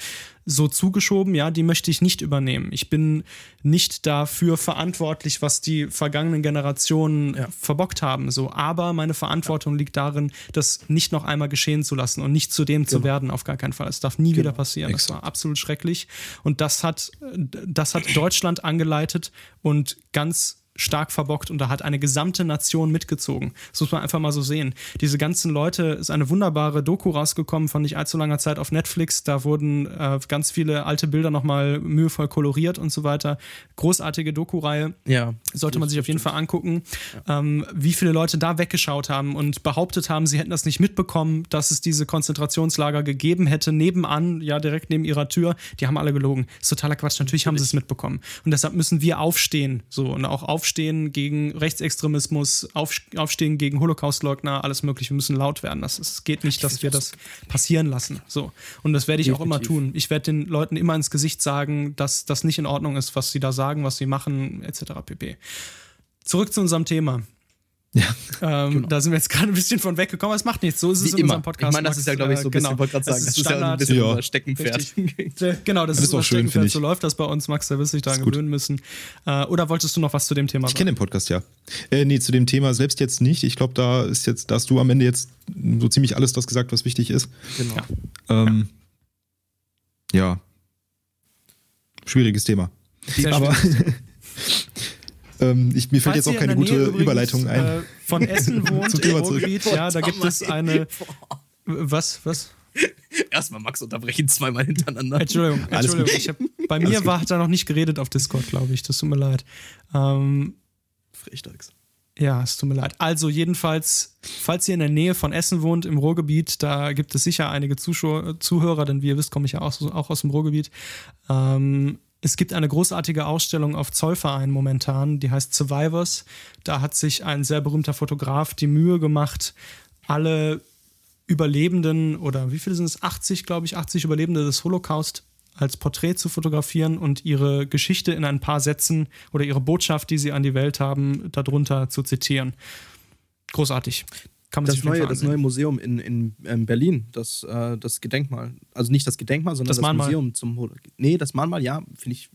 Speaker 1: so zugeschoben. Ja, die möchte ich nicht übernehmen. Ich bin nicht dafür verantwortlich, was die vergangenen Generationen ja. verbockt haben. So, aber meine Verantwortung liegt darin, das nicht noch einmal geschehen zu lassen und nicht zu dem genau. zu werden. Auf gar keinen Fall. Es darf nie genau. wieder passieren. Exakt. Das war absolut schrecklich. Und das hat, das hat Deutschland angeleitet und ganz stark verbockt und da hat eine gesamte Nation mitgezogen. Das muss man einfach mal so sehen. Diese ganzen Leute, ist eine wunderbare Doku rausgekommen von nicht allzu langer Zeit auf Netflix. Da wurden äh, ganz viele alte Bilder nochmal mühevoll koloriert und so weiter. Großartige Doku-Reihe. Ja. Sollte man sich auf jeden Fall angucken, ja. ähm, wie viele Leute da weggeschaut haben und behauptet haben, sie hätten das nicht mitbekommen, dass es diese Konzentrationslager gegeben hätte, nebenan, ja, direkt neben ihrer Tür. Die haben alle gelogen. Das ist totaler Quatsch. Natürlich, Natürlich. haben sie es mitbekommen. Und deshalb müssen wir aufstehen, so und auch aufstehen aufstehen gegen Rechtsextremismus, aufstehen gegen Holocaustleugner, alles mögliche. Wir müssen laut werden. Das, es geht nicht, dass wir das passieren lassen. So. Und das werde ich Definitiv. auch immer tun. Ich werde den Leuten immer ins Gesicht sagen, dass das nicht in Ordnung ist, was sie da sagen, was sie machen, etc. pp. Zurück zu unserem Thema. Ja, ähm, genau. Da sind wir jetzt gerade ein bisschen von weggekommen, aber es macht nichts. So ist es Wie in immer. unserem Podcast.
Speaker 2: Ich meine, das ist ja, glaube ich, so ein bisschen, genau. wollte gerade sagen, das ist, das ist ja ein bisschen ja. unser Steckenpferd. [laughs]
Speaker 1: genau, das, das ist, ist unser schön, Steckenpferd. So läuft das bei uns, Max, da wirst du dich daran gewöhnen müssen. Äh, oder wolltest du noch was zu dem Thema
Speaker 3: sagen? Ich kenne den Podcast, ja. Äh, nee, zu dem Thema selbst jetzt nicht. Ich glaube, da ist jetzt, da hast du am Ende jetzt so ziemlich alles das gesagt, was wichtig ist. Genau. Ja. Ähm, ja. ja. Schwieriges Thema. Sehr aber [laughs] Ähm, ich, mir fällt jetzt auch keine gute übrigens, Überleitung ein. Äh,
Speaker 1: von Essen [laughs] wohnt im Ruhrgebiet, ja, da gibt es eine. Was, was?
Speaker 2: Erstmal Max unterbrechen, zweimal hintereinander.
Speaker 1: Entschuldigung, Entschuldigung. Ich hab, bei mir war, hat er noch nicht geredet auf Discord, glaube ich. Das tut mir leid. Ähm,
Speaker 2: Frechtags.
Speaker 1: Ja, es tut mir leid. Also jedenfalls, falls ihr in der Nähe von Essen wohnt, im Ruhrgebiet, da gibt es sicher einige Zuschauer, Zuhörer, denn wie ihr wisst, komme ich ja auch, auch aus dem Ruhrgebiet. Ähm, es gibt eine großartige Ausstellung auf Zollverein momentan, die heißt Survivors. Da hat sich ein sehr berühmter Fotograf die Mühe gemacht, alle Überlebenden oder wie viele sind es? 80, glaube ich, 80 Überlebende des Holocaust als Porträt zu fotografieren und ihre Geschichte in ein paar Sätzen oder ihre Botschaft, die sie an die Welt haben, darunter zu zitieren. Großartig.
Speaker 2: Kann man das, sich neue, das neue Museum in, in, in ähm, Berlin, das, äh, das Gedenkmal. Also nicht das Gedenkmal, sondern das, das Museum zum. Nee, das Mahnmal, ja, finde ich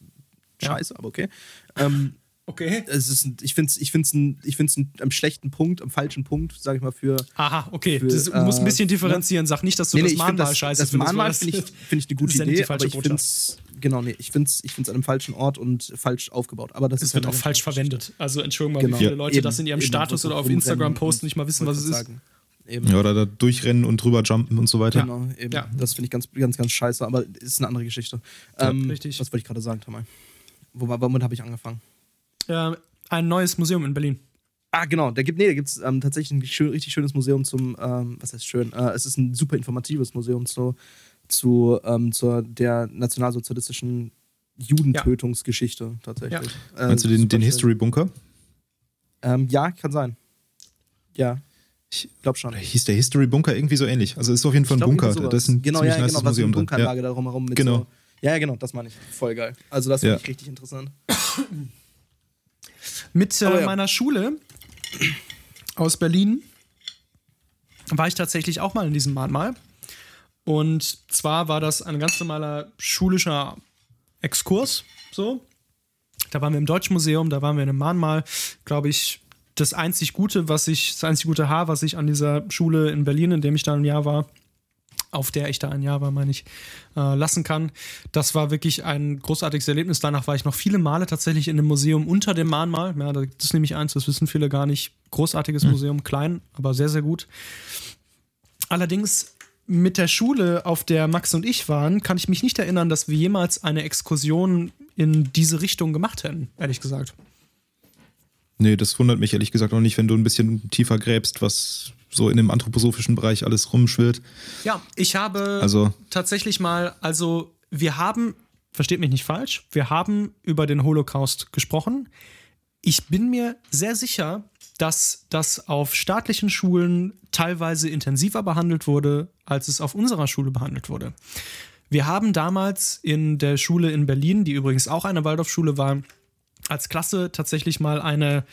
Speaker 2: scheiße, ja. aber okay. Ähm,
Speaker 1: Okay.
Speaker 2: Es ist, ich finde es ich find's ein, ich find's ein, am schlechten Punkt, am falschen Punkt, sage ich mal, für.
Speaker 1: Aha, okay. Für, du musst ein bisschen äh, differenzieren. Sag nicht, dass du nee, nee, das Mahnmal das, scheiße
Speaker 2: das
Speaker 1: findest.
Speaker 2: Das Mahnmal finde ich, [laughs] find ich eine gute Idee, aber ich finde es. Genau, nee, ich finde es ich find's an einem falschen Ort und falsch aufgebaut. Aber das
Speaker 1: es wird auch falsch verwendet. Also, Entschuldigung mal, genau. wie viele Leute ja, das in ihrem Status oder auf Instagram posten, nicht mal wissen, was es ist. Sagen.
Speaker 3: Eben. Ja, oder da durchrennen und drüber jumpen und so weiter.
Speaker 2: Genau, eben. Ja. Das finde ich ganz, ganz, ganz scheiße, aber ist eine andere Geschichte. Ja, ähm, richtig. Was wollte ich gerade sagen, Tamay? Womit habe ich angefangen?
Speaker 1: Ja, ein neues Museum in Berlin.
Speaker 2: Ah, genau. Da gibt nee, da gibt es ähm, tatsächlich ein schön, richtig schönes Museum zum, ähm, was heißt schön? Äh, es ist ein super informatives Museum zu, zu ähm, zur der nationalsozialistischen Judentötungsgeschichte ja. tatsächlich.
Speaker 3: Ja. Äh, Meinst du den, den History Bunker?
Speaker 2: Ähm, ja, kann sein. Ja. Ich glaube schon.
Speaker 3: Hieß der History Bunker irgendwie so ähnlich? Also ist auf jeden Fall ein Bunker. Das ist ein
Speaker 2: genau, ja, genau, Museum was Bunkeranlage ja. darum herum mit genau. So, ja, genau, das meine ich. Voll geil. Also das finde ja. ich richtig interessant. [coughs]
Speaker 1: Mit äh, ja. meiner Schule aus Berlin war ich tatsächlich auch mal in diesem Mahnmal. Und zwar war das ein ganz normaler schulischer Exkurs. So. Da waren wir im Deutschen Museum, da waren wir in einem Mahnmal, glaube ich, das einzig Gute, was ich, das einzig gute Haar, was ich an dieser Schule in Berlin, in dem ich da ein Jahr war, auf der ich da ein Jahr war, meine ich, äh, lassen kann. Das war wirklich ein großartiges Erlebnis. Danach war ich noch viele Male tatsächlich in einem Museum unter dem Mahnmal. Ja, das ist nämlich eins, das wissen viele gar nicht. Großartiges mhm. Museum, klein, aber sehr, sehr gut. Allerdings mit der Schule, auf der Max und ich waren, kann ich mich nicht erinnern, dass wir jemals eine Exkursion in diese Richtung gemacht hätten, ehrlich gesagt.
Speaker 3: Nee, das wundert mich ehrlich gesagt auch nicht, wenn du ein bisschen tiefer gräbst, was so in dem anthroposophischen Bereich alles rumschwirrt.
Speaker 1: Ja, ich habe also, tatsächlich mal, also wir haben, versteht mich nicht falsch, wir haben über den Holocaust gesprochen. ich bin mir sehr sicher, dass das auf staatlichen Schulen teilweise intensiver behandelt wurde, als es auf unserer Schule behandelt wurde. Wir haben damals in der Schule in Berlin, die übrigens auch eine Waldorfschule war, als Klasse tatsächlich mal eine,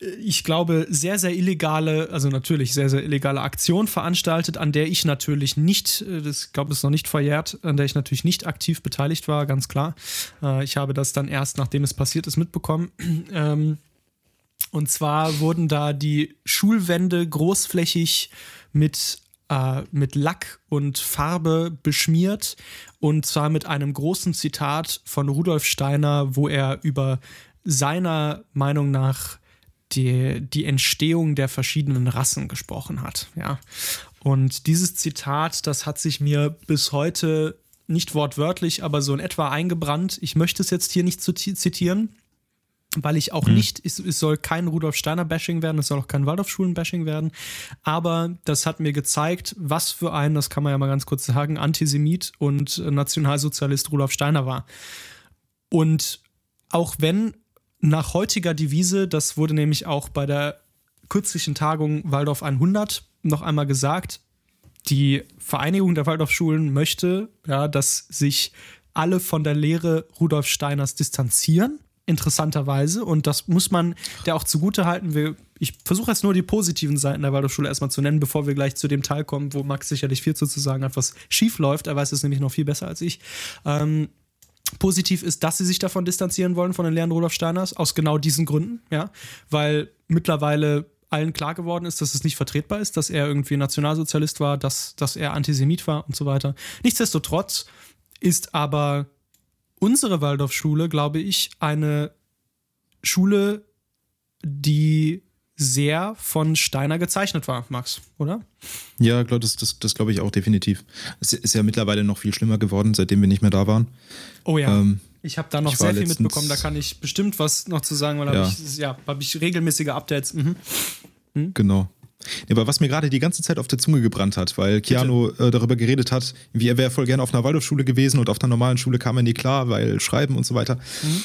Speaker 1: ich glaube, sehr, sehr illegale, also natürlich sehr, sehr illegale Aktion veranstaltet, an der ich natürlich nicht, äh, das glaube, ist noch nicht verjährt, an der ich natürlich nicht aktiv beteiligt war, ganz klar. Äh, ich habe das dann erst, nachdem es passiert ist, mitbekommen. [clears throat] Ähm, und zwar wurden da die Schulwände großflächig mit, äh, mit Lack und Farbe beschmiert. Und zwar mit einem großen Zitat von Rudolf Steiner, wo er über seiner Meinung nach die, die Entstehung der verschiedenen Rassen gesprochen hat. Ja. Und dieses Zitat, das hat sich mir bis heute nicht wortwörtlich, aber so in etwa eingebrannt. Ich möchte es jetzt hier nicht zitieren, weil ich auch hm. nicht, es, es, soll kein Rudolf Steiner Bashing werden, es soll auch kein Waldorfschulen Bashing werden, aber das hat mir gezeigt, was für ein, das kann man ja mal ganz kurz sagen, Antisemit und Nationalsozialist Rudolf Steiner war. Und auch wenn nach heutiger Devise, das wurde nämlich auch bei der kürzlichen Tagung Waldorf 100 noch einmal gesagt, die Vereinigung der Waldorfschulen möchte, ja, dass sich alle von der Lehre Rudolf Steiners distanzieren interessanterweise. Und das muss man der auch zugute halten. ich versuche jetzt nur die positiven Seiten der Waldorfschule erstmal zu nennen, bevor wir gleich zu dem Teil kommen, wo Max sicherlich viel zu sagen hat, was schief läuft. Er weiß es nämlich noch viel besser als ich. Ähm, positiv ist, dass sie sich davon distanzieren wollen, von den Lehren Rudolf Steiners, aus genau diesen Gründen, ja, weil mittlerweile allen klar geworden ist, dass es nicht vertretbar ist, dass er irgendwie Nationalsozialist war, dass, dass er Antisemit war und so weiter. Nichtsdestotrotz ist aber unsere Waldorfschule, glaube ich, eine Schule, die sehr von Steiner gezeichnet war, Max, oder?
Speaker 3: Ja, glaub, das, das, das glaube ich auch definitiv. Es ist ja mittlerweile noch viel schlimmer geworden, seitdem wir nicht mehr da waren.
Speaker 1: Oh ja. Ähm, ich habe da noch sehr viel mitbekommen, da kann ich bestimmt was noch zu sagen, weil da ja. habe ich, ja, hab ich regelmäßige Updates. Mhm.
Speaker 3: Mhm. Genau. Ja, aber was mir gerade die ganze Zeit auf der Zunge gebrannt hat, weil Keanu äh, darüber geredet hat, wie er wäre voll gerne auf einer Waldorfschule gewesen und auf einer normalen Schule kam er nie klar, weil Schreiben und so weiter. Mhm.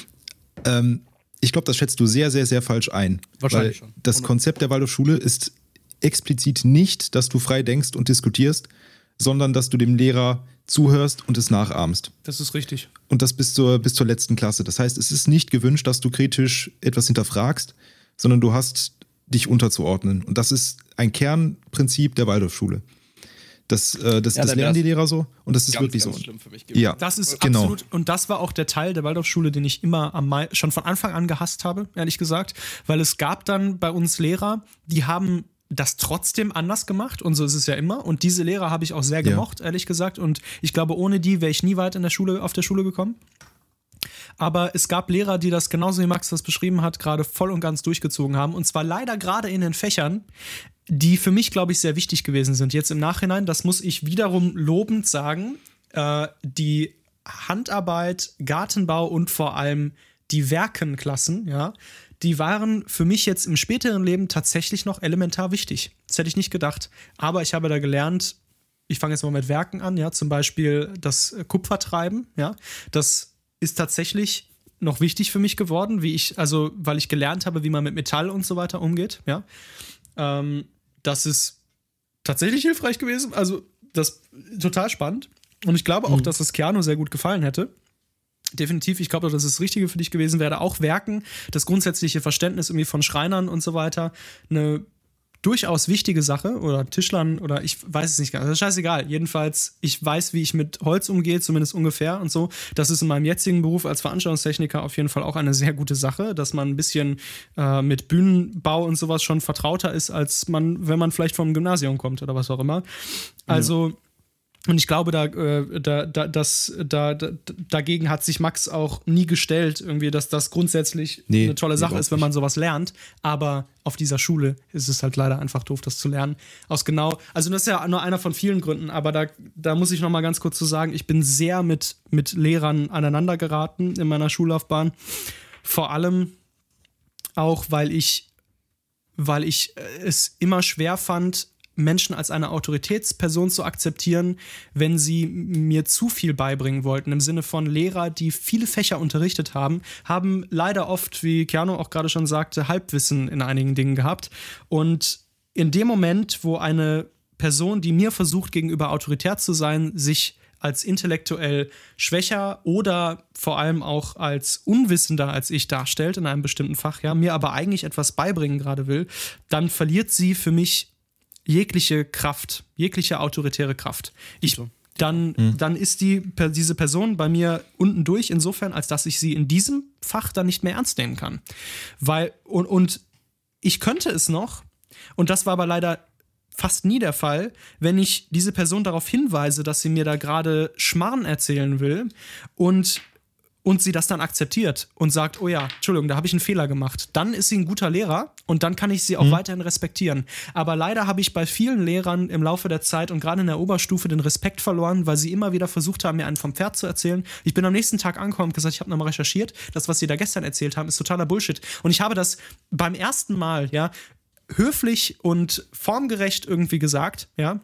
Speaker 3: Ähm, ich glaube, das schätzt du sehr, sehr, sehr falsch ein. Wahrscheinlich schon. Das Konzept der Waldorfschule ist explizit nicht, dass du frei denkst und diskutierst, sondern dass du dem Lehrer zuhörst und es nachahmst.
Speaker 1: Das ist richtig.
Speaker 3: Und das bis zur, bis zur letzten Klasse. Das heißt, es ist nicht gewünscht, dass du kritisch etwas hinterfragst, sondern du hast dich unterzuordnen. Und das ist ein Kernprinzip der Waldorfschule. Das, äh, das, ja, das lernen die Lehrer so und das ist ganz, wirklich ganz so. Schlimm
Speaker 1: für mich ja, das ist genau. absolut. Und das war auch der Teil der Waldorfschule, den ich immer am schon von Anfang an gehasst habe, ehrlich gesagt, weil es gab dann bei uns Lehrer, die haben das trotzdem anders gemacht und so ist es ja immer. Und diese Lehrer habe ich auch sehr gemocht, ja. ehrlich gesagt. Und ich glaube, ohne die wäre ich nie weit in der Schule, auf der Schule gekommen. Aber es gab Lehrer, die das genauso wie Max das beschrieben hat, gerade voll und ganz durchgezogen haben. Und zwar leider gerade in den Fächern, die für mich, glaube ich, sehr wichtig gewesen sind. Jetzt im Nachhinein, das muss ich wiederum lobend sagen, äh, die Handarbeit, Gartenbau und vor allem die Werkenklassen, ja, die waren für mich jetzt im späteren Leben tatsächlich noch elementar wichtig. Das hätte ich nicht gedacht. Aber ich habe da gelernt, ich fange jetzt mal mit Werken an, ja, zum Beispiel das Kupfertreiben, ja, das ist tatsächlich noch wichtig für mich geworden, wie ich, also weil ich gelernt habe, wie man mit Metall und so weiter umgeht, ja. Ähm, das ist tatsächlich hilfreich gewesen. Also, das ist total spannend. Und ich glaube auch, mhm. dass es Keanu sehr gut gefallen hätte. Definitiv, ich glaube, dass es das Richtige für dich gewesen wäre. Auch Werken, das grundsätzliche Verständnis irgendwie von Schreinern und so weiter, eine durchaus wichtige Sache oder Tischlern oder ich weiß es nicht ganz. Das ist scheißegal. Jedenfalls, ich weiß, wie ich mit Holz umgehe, zumindest ungefähr und so. Das ist in meinem jetzigen Beruf als Veranstaltungstechniker auf jeden Fall auch eine sehr gute Sache, dass man ein bisschen äh, mit Bühnenbau und sowas schon vertrauter ist, als man, wenn man vielleicht vom Gymnasium kommt oder was auch immer. Also. Ja und ich glaube, da, äh, da, da, das, da, da, dagegen hat sich Max auch nie gestellt, irgendwie, dass das grundsätzlich nee, eine tolle Sache ist, wenn man sowas lernt. Aber auf dieser Schule ist es halt leider einfach doof, das zu lernen. Aus genau, also das ist ja nur einer von vielen Gründen, aber da, da muss ich noch mal ganz kurz zu sagen, ich bin sehr mit, mit Lehrern aneinander geraten in meiner Schullaufbahn. Vor allem auch, weil ich, weil ich es immer schwer fand, Menschen als eine Autoritätsperson zu akzeptieren, wenn sie mir zu viel beibringen wollten. Im Sinne von Lehrer, die viele Fächer unterrichtet haben, haben leider oft, wie Keanu auch gerade schon sagte, Halbwissen in einigen Dingen gehabt. Und in dem Moment, wo eine Person, die mir versucht, gegenüber autoritär zu sein, sich als intellektuell schwächer oder vor allem auch als unwissender als ich darstellt in einem bestimmten Fach, ja, mir aber eigentlich etwas beibringen gerade will, dann verliert sie für mich jegliche Kraft, jegliche autoritäre Kraft. Ich, dann, hm. dann ist die, diese Person bei mir unten durch, insofern, als dass ich sie in diesem Fach dann nicht mehr ernst nehmen kann. Weil, und, und ich könnte es noch, und das war aber leider fast nie der Fall, wenn ich diese Person darauf hinweise, dass sie mir da gerade Schmarrn erzählen will und und sie das dann akzeptiert und sagt, oh ja, Entschuldigung, da habe ich einen Fehler gemacht, dann ist sie ein guter Lehrer und dann kann ich sie auch mhm. weiterhin respektieren. Aber leider habe ich bei vielen Lehrern im Laufe der Zeit und gerade in der Oberstufe den Respekt verloren, weil sie immer wieder versucht haben, mir einen vom Pferd zu erzählen. Ich bin am nächsten Tag angekommen und gesagt, ich habe nochmal recherchiert, das, was sie da gestern erzählt haben, ist totaler Bullshit. Und ich habe das beim ersten Mal, ja, höflich und formgerecht irgendwie gesagt, ja.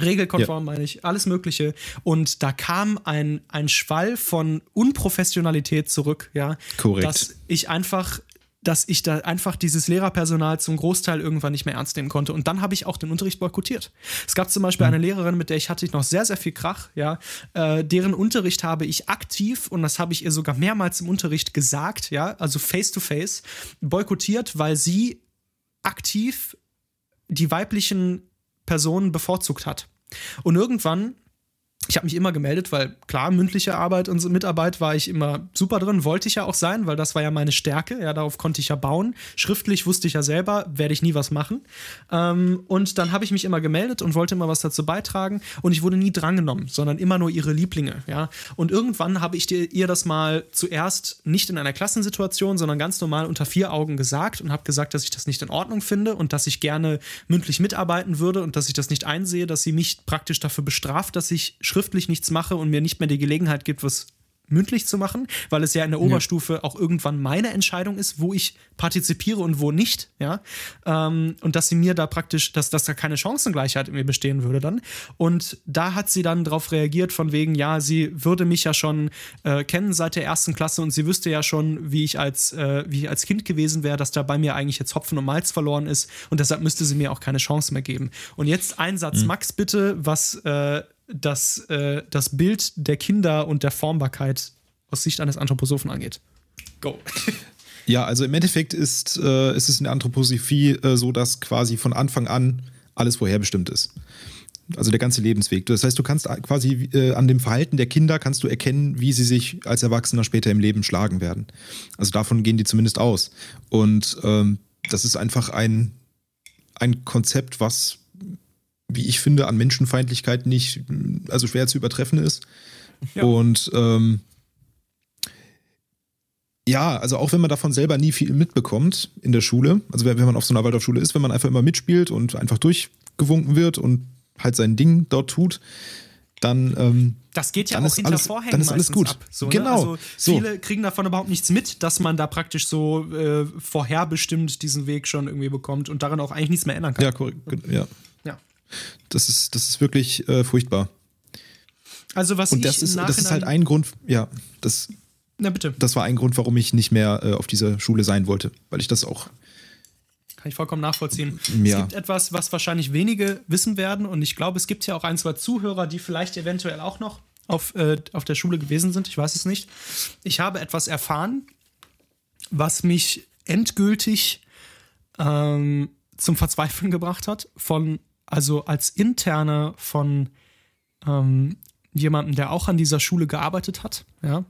Speaker 1: Regelkonform ja. meine ich, alles Mögliche. Und da kam ein, ein Schwall von Unprofessionalität zurück, ja.
Speaker 3: Korrekt.
Speaker 1: Dass ich einfach dass ich da einfach dieses Lehrerpersonal zum Großteil irgendwann nicht mehr ernst nehmen konnte. Und dann habe ich auch den Unterricht boykottiert. Es gab zum Beispiel mhm. eine Lehrerin, mit der ich hatte ich noch sehr, sehr viel Krach, ja. Äh, deren Unterricht habe ich aktiv, und das habe ich ihr sogar mehrmals im Unterricht gesagt, ja, also face to face, boykottiert, weil sie aktiv die weiblichen Personen bevorzugt hat. Und irgendwann ich habe mich immer gemeldet, weil klar, mündliche Arbeit und Mitarbeit war ich immer super drin, wollte ich ja auch sein, weil das war ja meine Stärke, ja, darauf konnte ich ja bauen. Schriftlich wusste ich ja selber, werde ich nie was machen. Ähm, und dann habe ich mich immer gemeldet und wollte immer was dazu beitragen und ich wurde nie drangenommen, sondern immer nur ihre Lieblinge, ja. Und irgendwann habe ich ihr das mal zuerst nicht in einer Klassensituation, sondern ganz normal unter vier Augen gesagt und habe gesagt, dass ich das nicht in Ordnung finde und dass ich gerne mündlich mitarbeiten würde und dass ich das nicht einsehe, dass sie mich praktisch dafür bestraft, dass ich schriftlich nichts mache und mir nicht mehr die Gelegenheit gibt, was mündlich zu machen, weil es ja in der Oberstufe ja. auch irgendwann meine Entscheidung ist, wo ich partizipiere und wo nicht, ja. Ähm, und dass sie mir da praktisch, dass, dass da keine Chancengleichheit in mir bestehen würde dann. Und da hat sie dann darauf reagiert, von wegen, ja, sie würde mich ja schon äh, kennen seit der ersten Klasse und sie wüsste ja schon, wie ich als, äh, wie ich als Kind gewesen wäre, dass da bei mir eigentlich jetzt Hopfen und Malz verloren ist und deshalb müsste sie mir auch keine Chance mehr geben. Und jetzt ein Satz, mhm. Max, bitte, was äh, das, äh, das Bild der Kinder und der Formbarkeit aus Sicht eines Anthroposophen angeht. Go. [laughs]
Speaker 3: Ja, also im Endeffekt ist, äh, ist es in der Anthroposophie äh, so, dass quasi von Anfang an alles vorherbestimmt ist. Also der ganze Lebensweg. Das heißt, du kannst quasi äh, an dem Verhalten der Kinder kannst du erkennen, wie sie sich als Erwachsener später im Leben schlagen werden. Also davon gehen die zumindest aus. Und ähm, das ist einfach ein, ein Konzept, was wie ich finde, an Menschenfeindlichkeit nicht, also schwer zu übertreffen ist. Ja. Und ähm, ja, also auch wenn man davon selber nie viel mitbekommt in der Schule, also wenn man auf so einer Waldorfschule ist, wenn man einfach immer mitspielt und einfach durchgewunken wird und halt sein Ding dort tut, dann ähm,
Speaker 1: das geht ja auch hinter
Speaker 3: alles,
Speaker 1: Vorhängen
Speaker 3: dann ist alles gut.
Speaker 1: Ab, so, ne?
Speaker 3: genau.
Speaker 1: Ne? Also viele so. kriegen davon überhaupt nichts mit, dass man da praktisch so äh, vorherbestimmt diesen Weg schon irgendwie bekommt und daran auch eigentlich nichts mehr ändern kann.
Speaker 3: Ja, korrekt. Ja. Das ist, das ist wirklich äh, furchtbar.
Speaker 1: Also was
Speaker 3: Und das, ist, das ist halt ein Grund, ja, das,
Speaker 1: Na bitte.
Speaker 3: das war ein Grund, warum ich nicht mehr äh, auf dieser Schule sein wollte, weil ich das auch
Speaker 1: kann ich vollkommen nachvollziehen.
Speaker 3: Ja.
Speaker 1: Es gibt etwas, was wahrscheinlich wenige wissen werden und ich glaube, es gibt ja auch ein, zwei Zuhörer, die vielleicht eventuell auch noch auf, äh, auf der Schule gewesen sind, ich weiß es nicht. Ich habe etwas erfahren, was mich endgültig ähm, zum Verzweifeln gebracht hat von also als Interne von ähm, jemandem, der auch an dieser Schule gearbeitet hat, ja.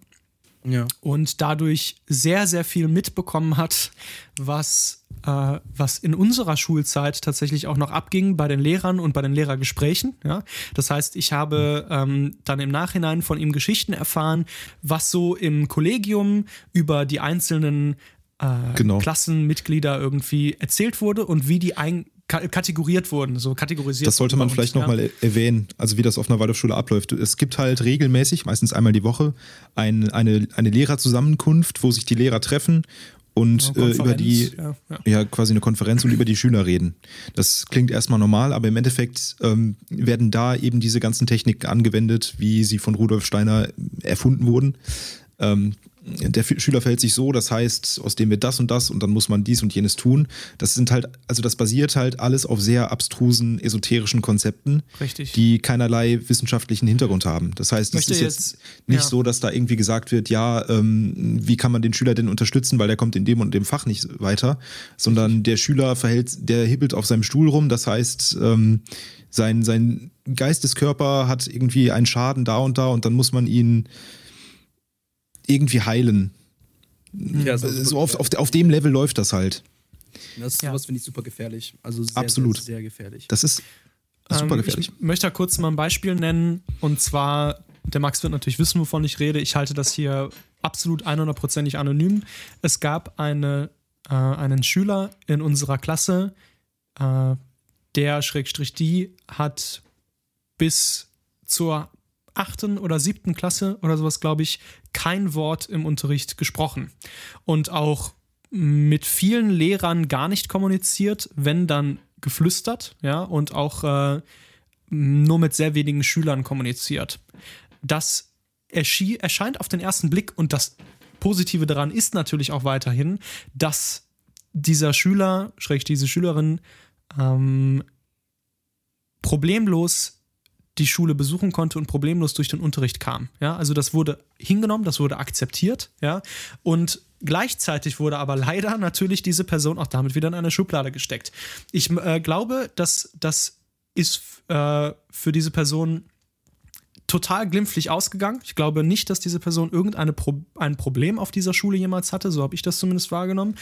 Speaker 2: Ja.
Speaker 1: Und dadurch sehr, sehr viel mitbekommen hat, was, äh, was in unserer Schulzeit tatsächlich auch noch abging bei den Lehrern und bei den Lehrergesprächen. Ja? Das heißt, ich habe ähm, dann im Nachhinein von ihm Geschichten erfahren, was so im Kollegium über die einzelnen äh, genau. Klassenmitglieder irgendwie erzählt wurde und wie die ein kategoriert wurden, so kategorisiert.
Speaker 3: Das sollte man vielleicht nochmal erwähnen, also wie das auf einer Waldorfschule abläuft. Es gibt halt regelmäßig, meistens einmal die Woche, ein, eine, eine Lehrerzusammenkunft, wo sich die Lehrer treffen und ja, äh, über die, ja, ja. ja, quasi eine Konferenz und über die Schüler reden. Das klingt erstmal normal, aber im Endeffekt ähm, werden da eben diese ganzen Techniken angewendet, wie sie von Rudolf Steiner erfunden wurden. Ähm, der Schüler verhält sich so, das heißt, aus dem wird das und das und dann muss man dies und jenes tun. Das sind halt, also das basiert halt alles auf sehr abstrusen, esoterischen Konzepten,
Speaker 1: Richtig.
Speaker 3: die keinerlei wissenschaftlichen Hintergrund haben. Das heißt, es ist jetzt, jetzt nicht ja. so, dass da irgendwie gesagt wird, ja, ähm, wie kann man den Schüler denn unterstützen, weil der kommt in dem und dem Fach nicht weiter, sondern der Schüler verhält, der hibbelt auf seinem Stuhl rum, das heißt, ähm, sein, sein Geisteskörper hat irgendwie einen Schaden da und da und dann muss man ihn irgendwie heilen. Ja, so, so auf, auf, auf dem Level läuft das halt.
Speaker 2: Das ist ja. sowas finde ich super gefährlich. Also sehr,
Speaker 3: Absolut.
Speaker 2: Sehr, sehr gefährlich.
Speaker 3: Das ist super ähm, gefährlich.
Speaker 1: Ich möchte da kurz mal ein Beispiel nennen. Und zwar, der Max wird natürlich wissen, wovon ich rede. Ich halte das hier absolut 100%ig anonym. Es gab eine, äh, einen Schüler in unserer Klasse, äh, der Schrägstrich die hat bis zur achten oder siebten Klasse oder sowas, glaube ich, kein Wort im Unterricht gesprochen. Und auch mit vielen Lehrern gar nicht kommuniziert, wenn dann geflüstert, ja, und auch äh, nur mit sehr wenigen Schülern kommuniziert. Das erscheint auf den ersten Blick und das Positive daran ist natürlich auch weiterhin, dass dieser Schüler, schräg diese Schülerin, ähm, problemlos die Schule besuchen konnte und problemlos durch den Unterricht kam. Ja, also das wurde hingenommen, das wurde akzeptiert, ja, und gleichzeitig wurde aber leider natürlich diese Person auch damit wieder in eine Schublade gesteckt. Ich äh, glaube, dass das ist äh, für diese Person total glimpflich ausgegangen. Ich glaube nicht, dass diese Person irgendein Pro ein Problem auf dieser Schule jemals hatte, so habe ich das zumindest wahrgenommen.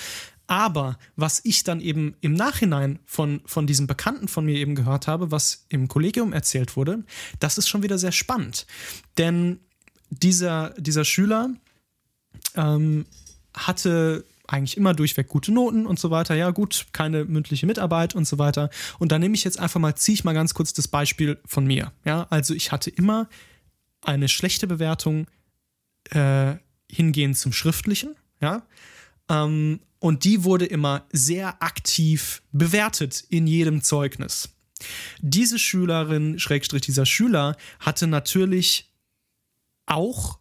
Speaker 1: Aber was ich dann eben im Nachhinein von, von diesem Bekannten von mir eben gehört habe, was im Kollegium erzählt wurde, das ist schon wieder sehr spannend. Denn dieser, dieser Schüler ähm, hatte eigentlich immer durchweg gute Noten und so weiter. Ja, gut, keine mündliche Mitarbeit und so weiter. Und da nehme ich jetzt einfach mal, ziehe ich mal ganz kurz das Beispiel von mir. Ja, also ich hatte immer eine schlechte Bewertung äh, hingehend zum Schriftlichen. Ja, ähm, und die wurde immer sehr aktiv bewertet in jedem Zeugnis. Diese Schülerin, Schrägstrich dieser Schüler, hatte natürlich auch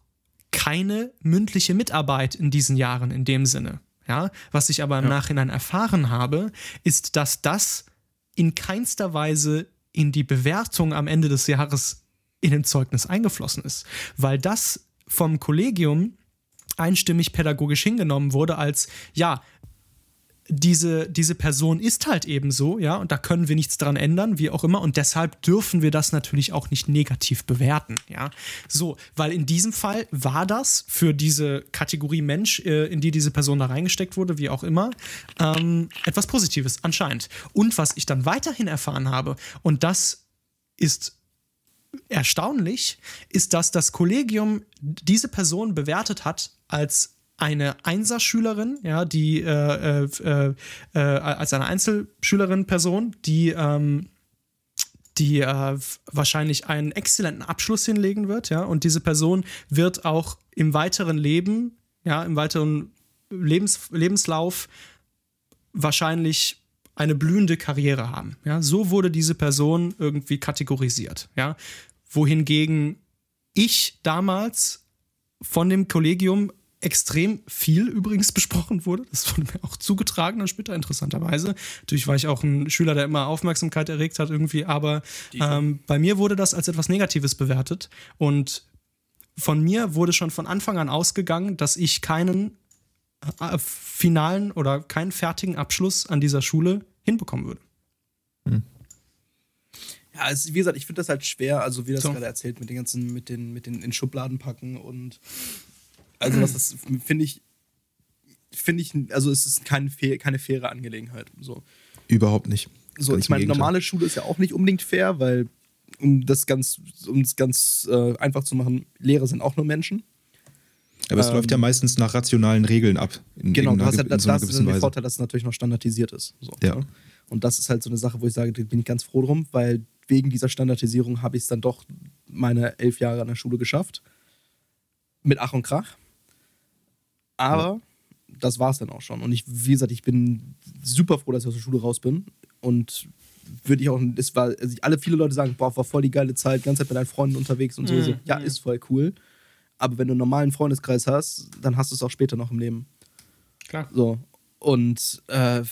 Speaker 1: keine mündliche Mitarbeit in diesen Jahren in dem Sinne. Ja, was ich aber im ja. Nachhinein erfahren habe, ist, dass das in keinster Weise in die Bewertung am Ende des Jahres in dem Zeugnis eingeflossen ist, weil das vom Kollegium einstimmig pädagogisch hingenommen wurde als, ja, diese, diese Person ist halt eben so, ja, und da können wir nichts dran ändern, wie auch immer, und deshalb dürfen wir das natürlich auch nicht negativ bewerten, ja. So, weil in diesem Fall war das für diese Kategorie Mensch, äh, in die diese Person da reingesteckt wurde, wie auch immer, ähm, etwas Positives anscheinend. Und was ich dann weiterhin erfahren habe, und das ist erstaunlich, ist, dass das Kollegium diese Person bewertet hat als eine Einserschülerin, ja, die äh, äh, äh, als eine Einzelschülerin Person, die ähm, die äh, wahrscheinlich einen exzellenten Abschluss hinlegen wird, ja, und diese Person wird auch im weiteren Leben, ja, im weiteren Lebens Lebenslauf wahrscheinlich eine blühende Karriere haben. Ja, so wurde diese Person irgendwie kategorisiert. Ja, wohingegen ich damals von dem Kollegium extrem viel übrigens [laughs] besprochen wurde. Das wurde mir auch zugetragen dann später, interessanterweise. Natürlich war ich auch ein Schüler, der immer Aufmerksamkeit erregt hat irgendwie, aber ähm, bei mir wurde das als etwas Negatives bewertet und von mir wurde schon von Anfang an ausgegangen, dass ich keinen äh, finalen oder keinen fertigen Abschluss an dieser Schule hinbekommen würde. Hm.
Speaker 2: Ja, also wie gesagt, ich finde das halt schwer, also wie das so. gerade erzählt, mit den ganzen, mit den, mit den in Schubladen packen und also das finde ich, finde ich, also es ist kein, keine faire Angelegenheit. So.
Speaker 3: Überhaupt nicht.
Speaker 2: So, ganz ich meine, normale Schule ist ja auch nicht unbedingt fair, weil um das ganz, um es ganz äh, einfach zu machen, Lehrer sind auch nur Menschen.
Speaker 3: Aber es ähm, läuft ja meistens nach rationalen Regeln ab.
Speaker 2: genau, du hast halt, das, so das ist der Vorteil, dass es natürlich noch standardisiert ist. So,
Speaker 3: ja.
Speaker 2: Ne? Und das ist halt so eine Sache, wo ich sage, da bin ich ganz froh drum, weil wegen dieser Standardisierung habe ich es dann doch meine elf Jahre an der Schule geschafft. Mit Ach und Krach. Aber ja. Das war es dann auch schon. Und ich, wie gesagt, ich bin super froh, dass ich aus der Schule raus bin. Und würde ich auch, es war, also alle viele Leute sagen, boah, war voll die geile Zeit, ganze Zeit mit deinen Freunden unterwegs und so. Mhm. Ja, ist voll cool. Aber wenn du einen normalen Freundeskreis hast, dann hast du es auch später noch im Leben.
Speaker 1: Klar.
Speaker 2: So. Und äh,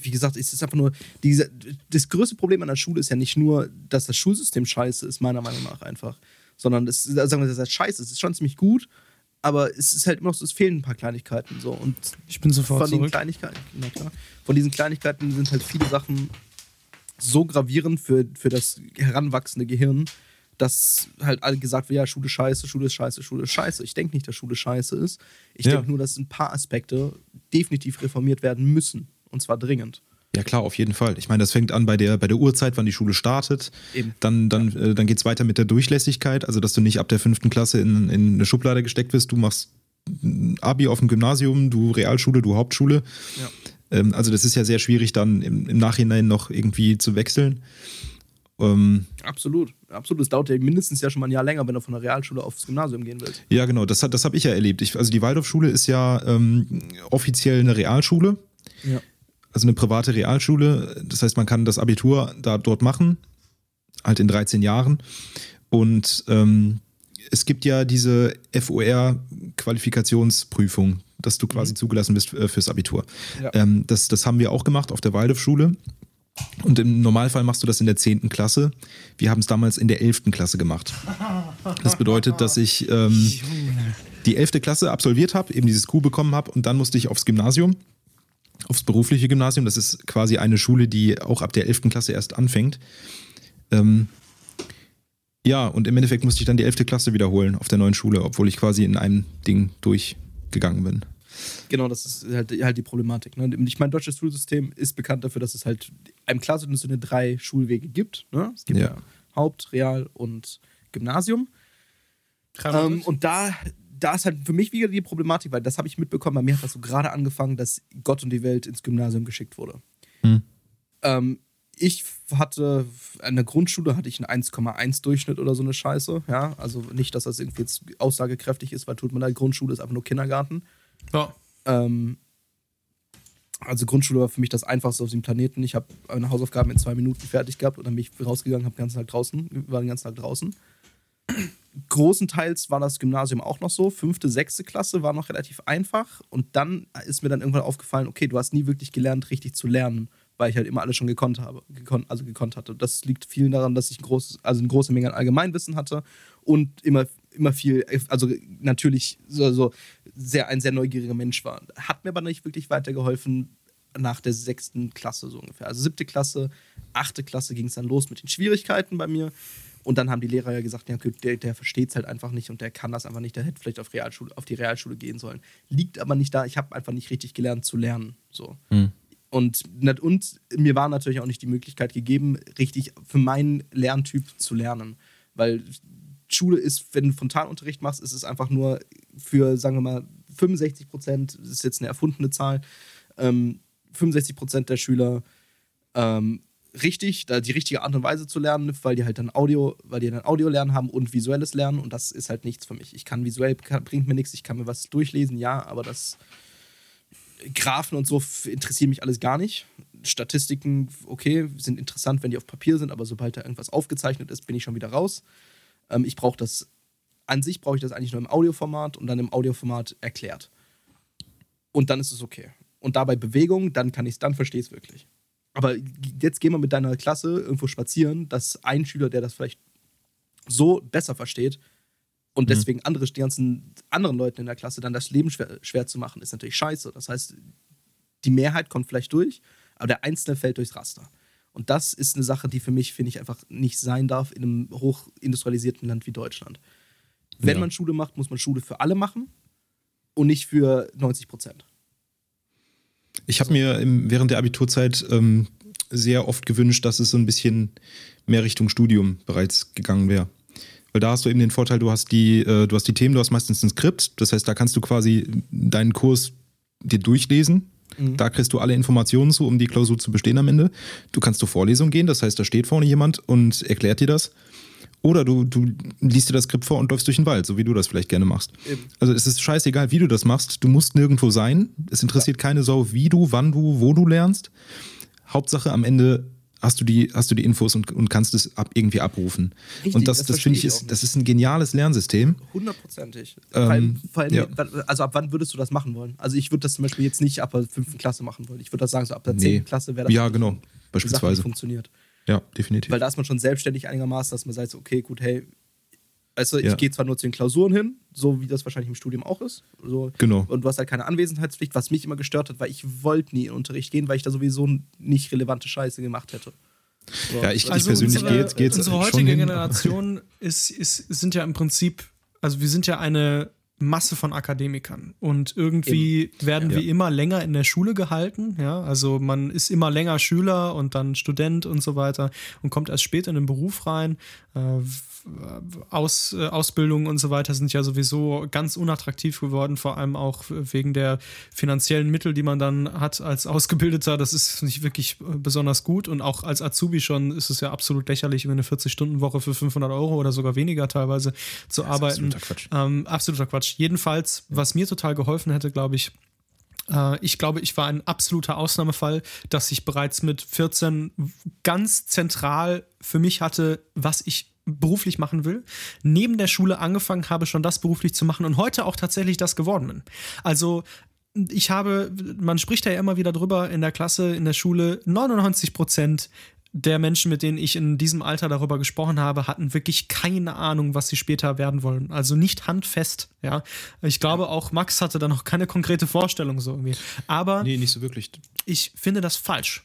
Speaker 2: wie gesagt, es ist einfach nur, diese, das größte Problem an der Schule ist ja nicht nur, dass das Schulsystem scheiße ist, meiner Meinung nach einfach. Sondern es, sagen wir, das ist scheiße, es ist schon ziemlich gut, aber es ist halt immer noch so, es fehlen ein paar Kleinigkeiten. So. Und
Speaker 1: ich bin sofort
Speaker 2: von
Speaker 1: zurück.
Speaker 2: den Kleinigkeiten, na klar, von diesen Kleinigkeiten sind halt viele Sachen so gravierend für, für das heranwachsende Gehirn, dass halt alle gesagt wird, ja, Schule ist scheiße, Schule ist scheiße, Schule ist scheiße. Ich denke nicht, dass Schule scheiße ist. Ich ja. denke nur, dass ein paar Aspekte definitiv reformiert werden müssen. Und zwar dringend.
Speaker 3: Ja klar, auf jeden Fall. Ich meine, das fängt an bei der, bei der Uhrzeit, wann die Schule startet. Eben. Dann, dann, ja. äh, dann geht es weiter mit der Durchlässigkeit, also dass du nicht ab der fünften Klasse in, in eine Schublade gesteckt wirst. Du machst Abi auf dem Gymnasium, du Realschule, du Hauptschule. Ja. Ähm, also das ist ja sehr schwierig dann im, im Nachhinein noch irgendwie zu wechseln.
Speaker 2: Ähm, absolut, absolut. Es dauert ja mindestens ja schon mal ein Jahr länger, wenn du von der Realschule aufs Gymnasium gehen willst.
Speaker 3: Ja, genau, das, das habe ich ja erlebt. Ich, also die Waldorfschule ist ja ähm, offiziell eine Realschule. Ja. Also eine private Realschule. Das heißt, man kann das Abitur da dort machen, halt in 13 Jahren. Und ähm, es gibt ja diese FOR-Qualifikationsprüfung, dass du quasi mhm. zugelassen bist äh, fürs Abitur. Ja. Ähm, das, das haben wir auch gemacht auf der Waldorfschule. Und im Normalfall machst du das in der 10. Klasse. Wir haben es damals in der 11. Klasse gemacht. Das bedeutet, dass ich ähm, [laughs] die 11. Klasse absolviert habe, eben dieses Q bekommen habe und dann musste ich aufs Gymnasium, aufs berufliche Gymnasium. Das ist quasi eine Schule, die auch ab der 11. Klasse erst anfängt. Ähm, ja, und im Endeffekt musste ich dann die 11. Klasse wiederholen auf der neuen Schule, obwohl ich quasi in einem Ding durchgegangen bin.
Speaker 2: Genau, das ist halt, halt die Problematik. Ne? Ich meine, deutsches Schulsystem ist bekannt dafür, dass es halt einem klassischen Sinne drei Schulwege gibt. Ne? Es gibt ja Haupt-, Real- und Gymnasium. Ähm, und da, da ist halt für mich wieder die Problematik, weil das habe ich mitbekommen, bei mir hat das so gerade angefangen, dass Gott und die Welt ins Gymnasium geschickt wurde. Hm. Ähm, ich hatte an der Grundschule hatte ich einen 1,1 Durchschnitt oder so eine Scheiße. Ja, also nicht, dass das irgendwie jetzt aussagekräftig ist, weil tut mir leid, Grundschule ist einfach nur Kindergarten. Ja. Ähm, also Grundschule war für mich das Einfachste auf dem Planeten. Ich habe meine Hausaufgaben in zwei Minuten fertig gehabt und dann bin ich rausgegangen, habe den ganzen Tag draußen, war den ganzen Tag draußen. Großenteils war das Gymnasium auch noch so. Fünfte, sechste Klasse war noch relativ einfach. Und dann ist mir dann irgendwann aufgefallen, okay, du hast nie wirklich gelernt, richtig zu lernen, weil ich halt immer alles schon gekonnt habe, gekon also gekonnt hatte. Das liegt vielen daran, dass ich ein großes, also eine große Menge an Allgemeinwissen hatte und immer immer viel, also natürlich so, so sehr ein sehr neugieriger Mensch war. Hat mir aber nicht wirklich weitergeholfen nach der sechsten Klasse so ungefähr. Also siebte Klasse, achte Klasse ging es dann los mit den Schwierigkeiten bei mir. Und dann haben die Lehrer ja gesagt, ja, der, der versteht es halt einfach nicht und der kann das einfach nicht. Der hätte vielleicht auf, Realschule, auf die Realschule gehen sollen. Liegt aber nicht da. Ich habe einfach nicht richtig gelernt zu lernen. So. Mhm. Und, und mir war natürlich auch nicht die Möglichkeit gegeben, richtig für meinen Lerntyp zu lernen. Weil Schule ist, wenn du Frontalunterricht machst, ist es einfach nur für, sagen wir mal, 65 Prozent, das ist jetzt eine erfundene Zahl, ähm, 65 Prozent der Schüler ähm, richtig, da die richtige Art und Weise zu lernen, weil die halt dann Audio, weil die dann Audio lernen haben und visuelles Lernen und das ist halt nichts für mich. Ich kann visuell, kann, bringt mir nichts, ich kann mir was durchlesen, ja, aber das Graphen und so interessieren mich alles gar nicht. Statistiken, okay, sind interessant, wenn die auf Papier sind, aber sobald da irgendwas aufgezeichnet ist, bin ich schon wieder raus. Ähm, ich brauche das, an sich brauche ich das eigentlich nur im Audioformat und dann im Audioformat erklärt. Und dann ist es okay. Und dabei Bewegung, dann kann ich es, dann verstehe ich es wirklich. Aber jetzt gehen wir mit deiner Klasse irgendwo spazieren, dass ein Schüler, der das vielleicht so besser versteht und mhm. deswegen andere, die ganzen anderen Leuten in der Klasse dann das Leben schwer, schwer zu machen, ist natürlich scheiße. Das heißt, die Mehrheit kommt vielleicht durch, aber der Einzelne fällt durchs Raster. Und das ist eine Sache, die für mich, finde ich, einfach nicht sein darf in einem hochindustrialisierten Land wie Deutschland. Wenn ja. man Schule macht, muss man Schule für alle machen und nicht für 90 Prozent.
Speaker 3: Ich habe mir im, während der Abiturzeit ähm, sehr oft gewünscht, dass es so ein bisschen mehr Richtung Studium bereits gegangen wäre. Weil da hast du eben den Vorteil, du hast die, äh, du hast die Themen, du hast meistens ein Skript. Das heißt, da kannst du quasi deinen Kurs dir durchlesen Mhm. Da kriegst du alle Informationen zu, um die Klausur zu bestehen am Ende. Du kannst zur Vorlesung gehen, das heißt, da steht vorne jemand und erklärt dir das. Oder du, du liest dir das Skript vor und läufst durch den Wald, so wie du das vielleicht gerne machst. Eben. Also es ist scheißegal, wie du das machst. Du musst nirgendwo sein. Es interessiert ja. keine Sau, wie du, wann du, wo du lernst. Hauptsache am Ende hast du die, hast du die Infos und, und kannst es ab, irgendwie abrufen. Richtig, und das, das, das finde ich, ist, das ist ein geniales Lernsystem.
Speaker 2: Hundertprozentig. Ähm, vor allem, ja. also ab wann würdest du das machen wollen? Also ich würde das zum Beispiel jetzt nicht ab der fünften Klasse machen wollen. Ich würde das sagen, so ab der zehnten nee. Klasse wäre das.
Speaker 3: Ja, genau. Beispielsweise. Sache,
Speaker 2: funktioniert.
Speaker 3: Ja, definitiv.
Speaker 2: Weil da ist man schon selbstständig einigermaßen, dass man sagt, so, okay, gut, hey, also ich ja. gehe zwar nur zu den Klausuren hin, so wie das wahrscheinlich im Studium auch ist. So,
Speaker 3: genau.
Speaker 2: Und du hast halt keine Anwesenheitspflicht, was mich immer gestört hat, weil ich wollte nie in den Unterricht gehen, weil ich da sowieso nicht relevante Scheiße gemacht hätte.
Speaker 3: So. Ja, ich, also ich persönlich unsere,
Speaker 1: geht's, geht's Unsere heutige Generation [laughs] ist, ist, sind ja im Prinzip, also wir sind ja eine Masse von Akademikern. Und irgendwie Eben. werden ja. wir immer länger in der Schule gehalten. Ja, also man ist immer länger Schüler und dann Student und so weiter und kommt erst später in den Beruf rein. Aus, äh, Ausbildungen und so weiter sind ja sowieso ganz unattraktiv geworden, vor allem auch wegen der finanziellen Mittel, die man dann hat als Ausgebildeter. Das ist nicht wirklich äh, besonders gut und auch als Azubi schon ist es ja absolut lächerlich, über eine 40-Stunden-Woche für 500 Euro oder sogar weniger teilweise zu arbeiten. Absoluter Quatsch. Ähm, absoluter Quatsch. Jedenfalls, was mir total geholfen hätte, glaube ich, äh, ich glaube, ich war ein absoluter Ausnahmefall, dass ich bereits mit 14 ganz zentral für mich hatte, was ich beruflich machen will, neben der Schule angefangen habe, schon das beruflich zu machen und heute auch tatsächlich das geworden bin. Also ich habe, man spricht ja immer wieder drüber in der Klasse, in der Schule, 99 Prozent der Menschen, mit denen ich in diesem Alter darüber gesprochen habe, hatten wirklich keine Ahnung, was sie später werden wollen. Also nicht handfest, ja. Ich glaube, auch Max hatte da noch keine konkrete Vorstellung so irgendwie. Aber.
Speaker 3: Nee, nicht so wirklich.
Speaker 1: Ich finde das falsch.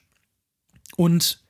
Speaker 1: Und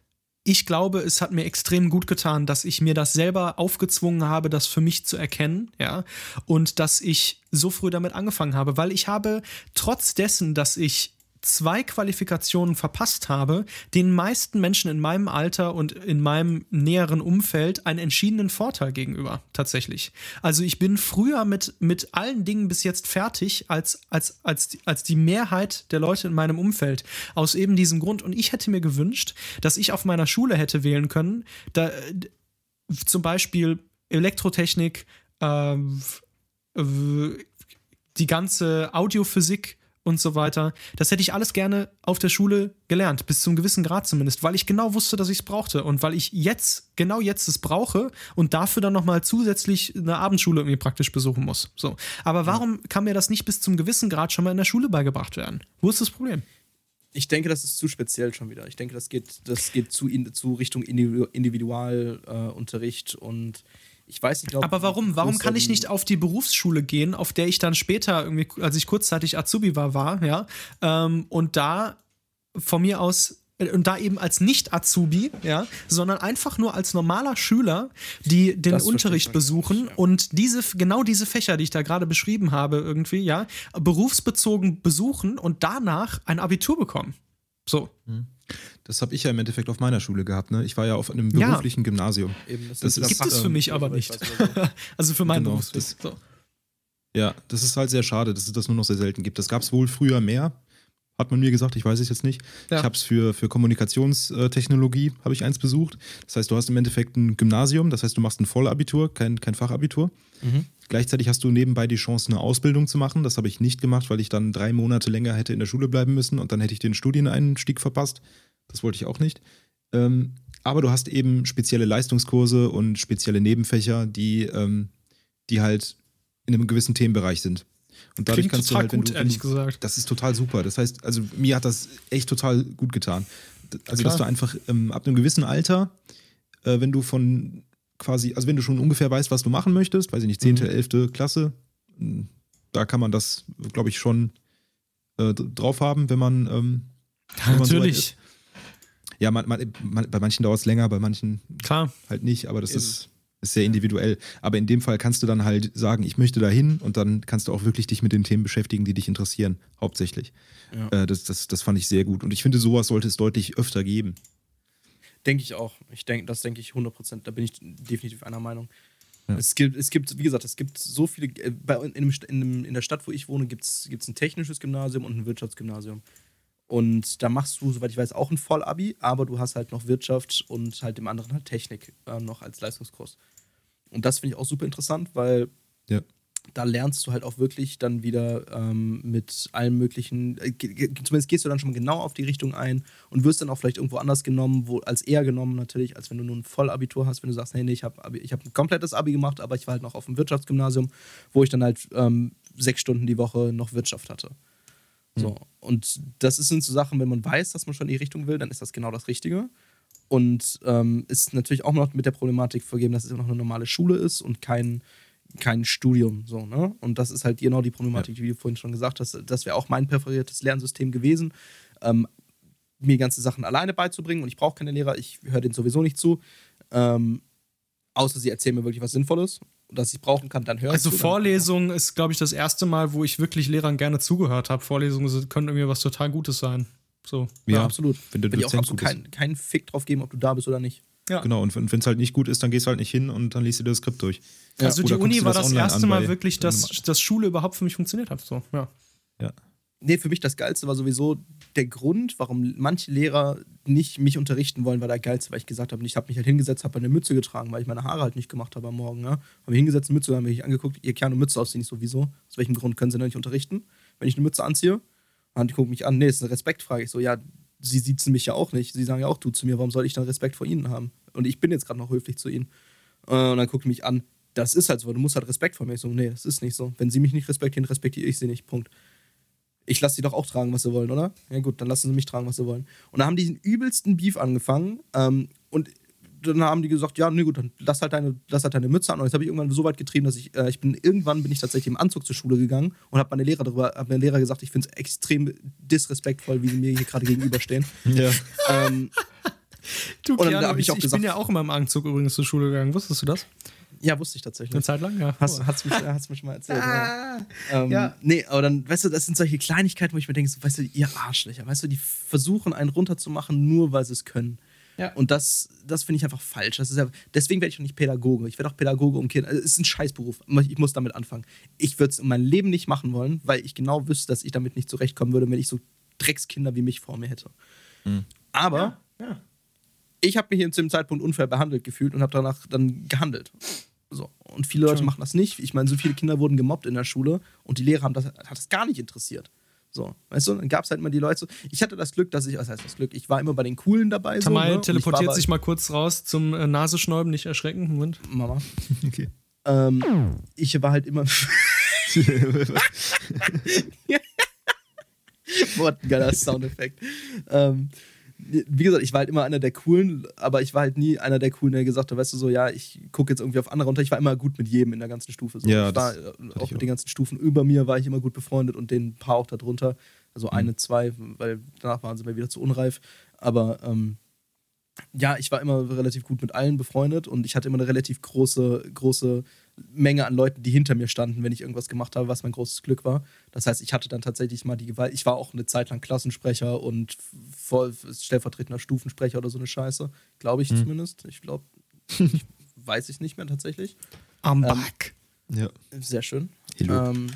Speaker 1: ich glaube, es hat mir extrem gut getan, dass ich mir das selber aufgezwungen habe, das für mich zu erkennen, ja, und dass ich so früh damit angefangen habe, weil ich habe trotz dessen, dass ich zwei Qualifikationen verpasst habe, den meisten Menschen in meinem Alter und in meinem näheren Umfeld einen entschiedenen Vorteil gegenüber, tatsächlich. Also ich bin früher mit, mit allen Dingen bis jetzt fertig als, als, als, als die Mehrheit der Leute in meinem Umfeld. Aus eben diesem Grund. Und ich hätte mir gewünscht, dass ich auf meiner Schule hätte wählen können, da, zum Beispiel Elektrotechnik, äh, die ganze Audiophysik, und so weiter. Das hätte ich alles gerne auf der Schule gelernt, bis zum gewissen Grad zumindest, weil ich genau wusste, dass ich es brauchte und weil ich jetzt, genau jetzt es brauche und dafür dann nochmal zusätzlich eine Abendschule irgendwie praktisch besuchen muss. So. Aber warum kann mir das nicht bis zum gewissen Grad schon mal in der Schule beigebracht werden? Wo ist das Problem?
Speaker 2: Ich denke, das ist zu speziell schon wieder. Ich denke, das geht, das geht zu, in, zu Richtung Individualunterricht äh, und ich weiß nicht,
Speaker 1: glaub, Aber warum? Warum kann ich nicht auf die Berufsschule gehen, auf der ich dann später irgendwie, als ich kurzzeitig Azubi war, war, ja, ähm, und da von mir aus äh, und da eben als Nicht-Azubi, ja, sondern einfach nur als normaler Schüler, die den das Unterricht besuchen nicht, ja. und diese, genau diese Fächer, die ich da gerade beschrieben habe, irgendwie, ja, berufsbezogen besuchen und danach ein Abitur bekommen. So. Mhm.
Speaker 3: Das habe ich ja im Endeffekt auf meiner Schule gehabt. Ne? Ich war ja auf einem beruflichen ja. Gymnasium.
Speaker 1: Eben, das, das ist, gibt es für mich aber nicht. [laughs] also für meinen genau, Berufsweg. So.
Speaker 3: Ja, das ist halt sehr schade, dass es das nur noch sehr selten gibt. Das gab es wohl früher mehr, hat man mir gesagt, ich weiß es jetzt nicht. Ja. Ich habe es für, für Kommunikationstechnologie, habe ich eins besucht. Das heißt, du hast im Endeffekt ein Gymnasium, das heißt, du machst ein Vollabitur, kein, kein Fachabitur. Mhm. Gleichzeitig hast du nebenbei die Chance, eine Ausbildung zu machen. Das habe ich nicht gemacht, weil ich dann drei Monate länger hätte in der Schule bleiben müssen und dann hätte ich den Studieneinstieg verpasst. Das wollte ich auch nicht. Ähm, aber du hast eben spezielle Leistungskurse und spezielle Nebenfächer, die, ähm, die halt in einem gewissen Themenbereich sind. Und dadurch Klingt kannst du halt, wenn gut, du, ehrlich gesagt. Das ist total super. Das heißt, also mir hat das echt total gut getan. Also, Klar. dass du einfach ähm, ab einem gewissen Alter, äh, wenn du von quasi, also wenn du schon ungefähr weißt, was du machen möchtest, weiß ich nicht, 10., mhm. 11. Klasse, hm, da kann man das, glaube ich, schon äh, drauf haben, wenn man. Ähm,
Speaker 1: wenn Natürlich.
Speaker 3: So ja, man, man, man, bei manchen dauert es länger, bei manchen
Speaker 1: Klar.
Speaker 3: halt nicht, aber das ist, ist sehr individuell. Aber in dem Fall kannst du dann halt sagen, ich möchte da hin und dann kannst du auch wirklich dich mit den Themen beschäftigen, die dich interessieren, hauptsächlich. Ja. Äh, das, das, das fand ich sehr gut. Und ich finde, sowas sollte es deutlich öfter geben.
Speaker 2: Denke ich auch. Ich denk, das denke ich 100 Prozent. Da bin ich definitiv einer Meinung. Ja. Es, gibt, es gibt, wie gesagt, es gibt so viele. Äh, bei, in, dem, in, dem, in der Stadt, wo ich wohne, gibt es ein technisches Gymnasium und ein Wirtschaftsgymnasium. Und da machst du, soweit ich weiß, auch ein Vollabi, aber du hast halt noch Wirtschaft und halt dem anderen halt Technik äh, noch als Leistungskurs. Und das finde ich auch super interessant, weil
Speaker 3: ja.
Speaker 2: da lernst du halt auch wirklich dann wieder ähm, mit allen möglichen, äh, zumindest gehst du dann schon genau auf die Richtung ein und wirst dann auch vielleicht irgendwo anders genommen, wo, als eher genommen natürlich, als wenn du nur ein Vollabitur hast, wenn du sagst, hey, nee, ich habe hab ein komplettes Abi gemacht, aber ich war halt noch auf dem Wirtschaftsgymnasium, wo ich dann halt ähm, sechs Stunden die Woche noch Wirtschaft hatte. So. Und das sind so Sachen, wenn man weiß, dass man schon in die Richtung will, dann ist das genau das Richtige. Und ähm, ist natürlich auch noch mit der Problematik vergeben, dass es immer noch eine normale Schule ist und kein, kein Studium. So, ne? Und das ist halt genau die Problematik, ja. wie du vorhin schon gesagt hast. Das wäre auch mein präferiertes Lernsystem gewesen, ähm, mir ganze Sachen alleine beizubringen. Und ich brauche keine Lehrer, ich höre denen sowieso nicht zu. Ähm, außer sie erzählen mir wirklich was Sinnvolles das ich brauchen kann, dann hören.
Speaker 1: Also Vorlesung ist, glaube ich, das erste Mal, wo ich wirklich Lehrern gerne zugehört habe. Vorlesungen können irgendwie was total Gutes sein. So.
Speaker 2: Ja, ja absolut. Wenn du ich auch absolut keinen kein Fick drauf geben, ob du da bist oder nicht.
Speaker 3: Ja. Genau, und wenn es halt nicht gut ist, dann gehst du halt nicht hin und dann liest du das Skript durch.
Speaker 1: Ja. Also die Uni war das, das erste Mal wirklich, dass, dass Schule überhaupt für mich funktioniert hat. So, ja.
Speaker 3: ja.
Speaker 2: Nee, für mich das Geilste war sowieso der Grund, warum manche Lehrer nicht mich unterrichten wollen, war der geilste, weil ich gesagt habe, ich habe mich halt hingesetzt, habe eine Mütze getragen, weil ich meine Haare halt nicht gemacht habe am Morgen. Ja? Habe mich hingesetzt, eine Mütze, haben mich angeguckt, ihr keine Mütze ausziehen. Ich sowieso. Aus welchem Grund können sie denn nicht unterrichten? Wenn ich eine Mütze anziehe, und die gucken mich an, nee, ist eine Respektfrage. Ich so, ja, sie siezen mich ja auch nicht. Sie sagen ja auch du zu mir, warum soll ich dann Respekt vor ihnen haben? Und ich bin jetzt gerade noch höflich zu ihnen. Äh, und dann guckt mich an, das ist halt so, du musst halt Respekt vor mir. Ich so, nee, das ist nicht so. Wenn sie mich nicht respektieren, respektiere ich sie nicht. Punkt ich lasse sie doch auch tragen, was sie wollen, oder? Ja gut, dann lassen sie mich tragen, was sie wollen. Und dann haben die den übelsten Beef angefangen ähm, und dann haben die gesagt, ja, nee, gut, dann lass halt deine, lass halt deine Mütze an. Und jetzt habe ich irgendwann so weit getrieben, dass ich, äh, ich bin, irgendwann bin ich tatsächlich im Anzug zur Schule gegangen und habe meine Lehrer darüber, habe meinen Lehrer gesagt, ich finde es extrem disrespektvoll, wie sie mir hier gerade gegenüberstehen. [laughs]
Speaker 3: Ja.
Speaker 2: Ähm,
Speaker 1: du, und dann habe ich, ich auch gesagt, ich bin ja auch immer im Anzug übrigens zur Schule gegangen. Wusstest du das?
Speaker 2: Ja, wusste ich tatsächlich.
Speaker 1: Eine Zeit lang, ja.
Speaker 2: Hast, hast, mich, hast mich schon mal erzählt. [laughs] ah, ja. Ähm, ja. Nee, aber dann, weißt du, das sind solche Kleinigkeiten, wo ich mir denke, so, weißt du, ihr Arschlöcher, weißt du, die versuchen einen runterzumachen, nur weil sie es können. Ja. Und das, das finde ich einfach falsch. Das ist ja, deswegen werde ich auch nicht Pädagoge. Ich werde auch Pädagoge um Kinder. Also, es ist ein Scheißberuf. Ich muss damit anfangen. Ich würde es in meinem Leben nicht machen wollen, weil ich genau wüsste, dass ich damit nicht zurechtkommen würde, wenn ich so Dreckskinder wie mich vor mir hätte. Mhm. Aber ja, ja. ich habe mich hier zu dem Zeitpunkt unfair behandelt gefühlt und habe danach dann gehandelt. So. Und viele Leute machen das nicht. Ich meine, so viele Kinder wurden gemobbt in der Schule und die Lehrer haben das, hat das gar nicht interessiert. So, weißt du, dann gab es halt immer die Leute. Ich hatte das Glück, dass ich, was heißt das Glück? Ich war immer bei den Coolen dabei.
Speaker 1: Tamal so, ne? teleportiert sich mal kurz raus zum äh, Nasenschnäuben, nicht erschrecken. Moment.
Speaker 2: Mama. [laughs] Okay. Ähm, ich war halt immer. [laughs] [laughs] What ein geiler Soundeffekt. ähm, wie gesagt, ich war halt immer einer der Coolen, aber ich war halt nie einer der Coolen, der gesagt hat, weißt du, so, ja, ich gucke jetzt irgendwie auf andere runter. Ich war immer gut mit jedem in der ganzen Stufe. So.
Speaker 3: Ja,
Speaker 2: ich war äh, auch mit auch. den ganzen Stufen über mir war ich immer gut befreundet und den paar auch darunter. Also mhm. eine, zwei, weil danach waren sie mir wieder zu unreif. Aber ähm, ja, ich war immer relativ gut mit allen befreundet und ich hatte immer eine relativ große, große Menge an Leuten, die hinter mir standen, wenn ich irgendwas gemacht habe, was mein großes Glück war. Das heißt, ich hatte dann tatsächlich mal die Gewalt. Ich war auch eine Zeit lang Klassensprecher und voll stellvertretender Stufensprecher oder so eine Scheiße. Glaube ich hm. zumindest. Ich glaube, [laughs] weiß ich nicht mehr tatsächlich.
Speaker 1: Am ähm, back.
Speaker 3: Ja.
Speaker 2: Sehr schön. Ähm,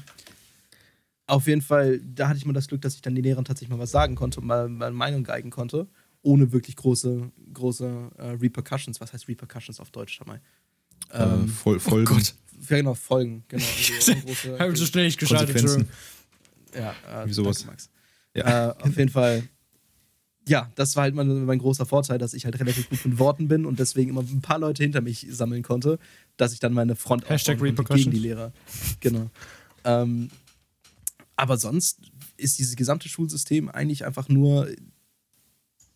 Speaker 2: auf jeden Fall, da hatte ich mal das Glück, dass ich dann den Lehrern tatsächlich mal was sagen konnte und mal meine Meinung geigen konnte, ohne wirklich große, große äh, Repercussions. Was heißt Repercussions auf Deutsch? Schau
Speaker 3: Äh, ähm, Voll, Folgen. Oh Gott.
Speaker 2: Ja, genau, Folgen. Genau. [laughs] Also
Speaker 1: Habe ich so schnell nicht geschaltet.
Speaker 2: Ja,
Speaker 3: äh, Wie sowas.
Speaker 2: Danke, Max. Ja. Äh, auf jeden Fall. Ja, das war halt mein, mein großer Vorteil, dass ich halt relativ gut mit Worten bin und deswegen immer ein paar Leute hinter mich sammeln konnte, dass ich dann meine Front
Speaker 1: Hashtag
Speaker 2: gegen die Lehrer. Genau. Ähm, aber sonst ist dieses gesamte Schulsystem eigentlich einfach nur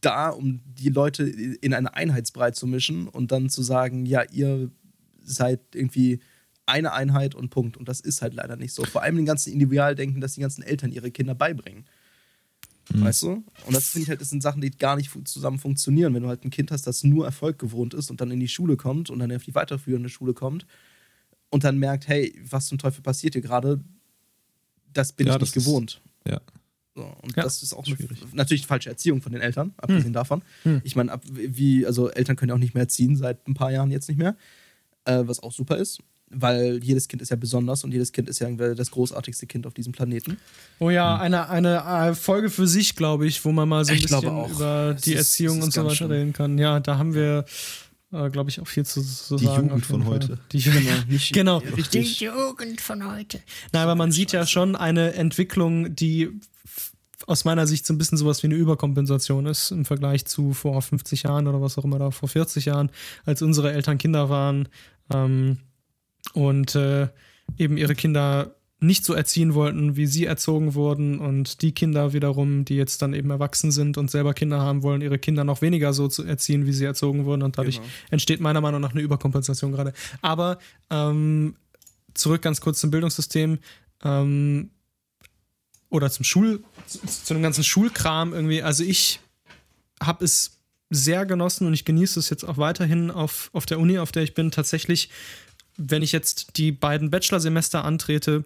Speaker 2: da, um die Leute in eine Einheitsbrei zu mischen und dann zu sagen, ja, ihr seid irgendwie eine Einheit und Punkt. Und das ist halt leider nicht so. Vor allem den ganzen Individualdenken, dass die ganzen Eltern ihre Kinder beibringen. Mhm. Weißt du? Und das finde ich halt, das sind Sachen, die gar nicht zusammen funktionieren. Wenn du halt ein Kind hast, das nur Erfolg gewohnt ist und dann in die Schule kommt und dann auf die weiterführende Schule kommt und dann merkt, hey, was zum Teufel passiert hier gerade, das bin ja, ich nicht gewohnt.
Speaker 3: Ist, ja.
Speaker 2: So, und ja, das ist auch eine, natürlich eine falsche Erziehung von den Eltern, abgesehen hm. davon. Hm. Ich meine, wie, also Eltern können ja auch nicht mehr erziehen, seit ein paar Jahren jetzt nicht mehr äh, was auch super ist, weil jedes Kind ist ja besonders und jedes Kind ist ja das großartigste Kind auf diesem Planeten.
Speaker 1: Oh ja, eine, eine äh, Folge für sich, glaube ich, wo man mal so ein ich bisschen über die ist, Erziehung und so weiter reden kann. Ja, da haben wir äh, glaube ich, auch viel zu, zu
Speaker 3: die sagen. Jugend von heute.
Speaker 1: Die [laughs] Jugend, nicht, genau. Die Jugend von heute. Nein, aber man sieht ja schon eine Entwicklung, die aus meiner Sicht so ein bisschen sowas wie eine Überkompensation ist im Vergleich zu vor 50 Jahren oder was auch immer da, vor 40 Jahren, als unsere Eltern Kinder waren ähm, und äh, eben ihre Kinder nicht so erziehen wollten, wie sie erzogen wurden und die Kinder wiederum, die jetzt dann eben erwachsen sind und selber Kinder haben wollen, ihre Kinder noch weniger so zu erziehen, wie sie erzogen wurden und dadurch genau. entsteht meiner Meinung nach eine Überkompensation gerade. Aber ähm, zurück ganz kurz zum Bildungssystem ähm, oder zum Schul, zu, zu dem ganzen Schulkram irgendwie. Also ich habe es sehr genossen und ich genieße es jetzt auch weiterhin auf, auf der Uni, auf der ich bin, tatsächlich wenn ich jetzt die beiden Bachelorsemester antrete,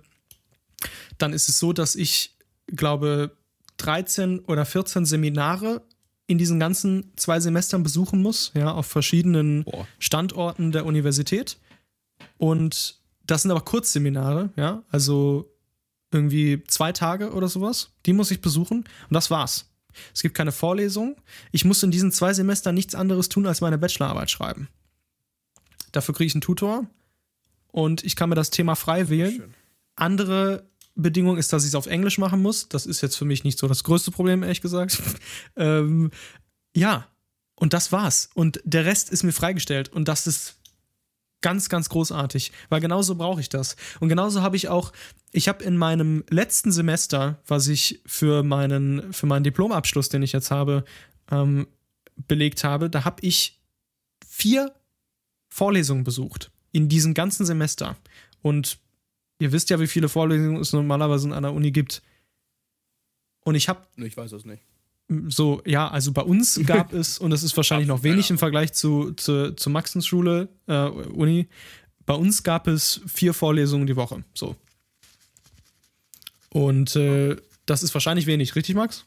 Speaker 1: dann ist es so, dass ich glaube 13 oder 14 Seminare in diesen ganzen zwei Semestern besuchen muss, ja, auf verschiedenen Boah. Standorten der Universität. Und das sind aber Kurzseminare, ja, also irgendwie zwei Tage oder sowas. Die muss ich besuchen und das war's. Es gibt keine Vorlesung. Ich muss in diesen zwei Semestern nichts anderes tun, als meine Bachelorarbeit schreiben. Dafür kriege ich einen Tutor und ich kann mir das Thema frei wählen. Schön. Andere Bedingung ist, dass ich es auf Englisch machen muss. Das ist jetzt für mich nicht so das größte Problem, ehrlich gesagt. [laughs] ähm, ja, und das war's. Und der Rest ist mir freigestellt. Und das ist ganz, ganz großartig, weil genauso brauche ich das. Und genauso habe ich auch, ich habe in meinem letzten Semester, was ich für meinen, für meinen Diplomabschluss, den ich jetzt habe, ähm, belegt habe, da habe ich vier Vorlesungen besucht in diesem ganzen Semester. Und Ihr wisst ja, wie viele Vorlesungen es normalerweise in einer Uni gibt. Und ich habe.
Speaker 2: Ich weiß es nicht.
Speaker 1: So, ja, also bei uns [laughs] gab es, und das ist wahrscheinlich noch wenig im Vergleich zu, zu, zur Maxensschule, äh, Uni, bei uns gab es vier Vorlesungen die Woche. So. Und äh, das ist wahrscheinlich wenig, richtig, Max?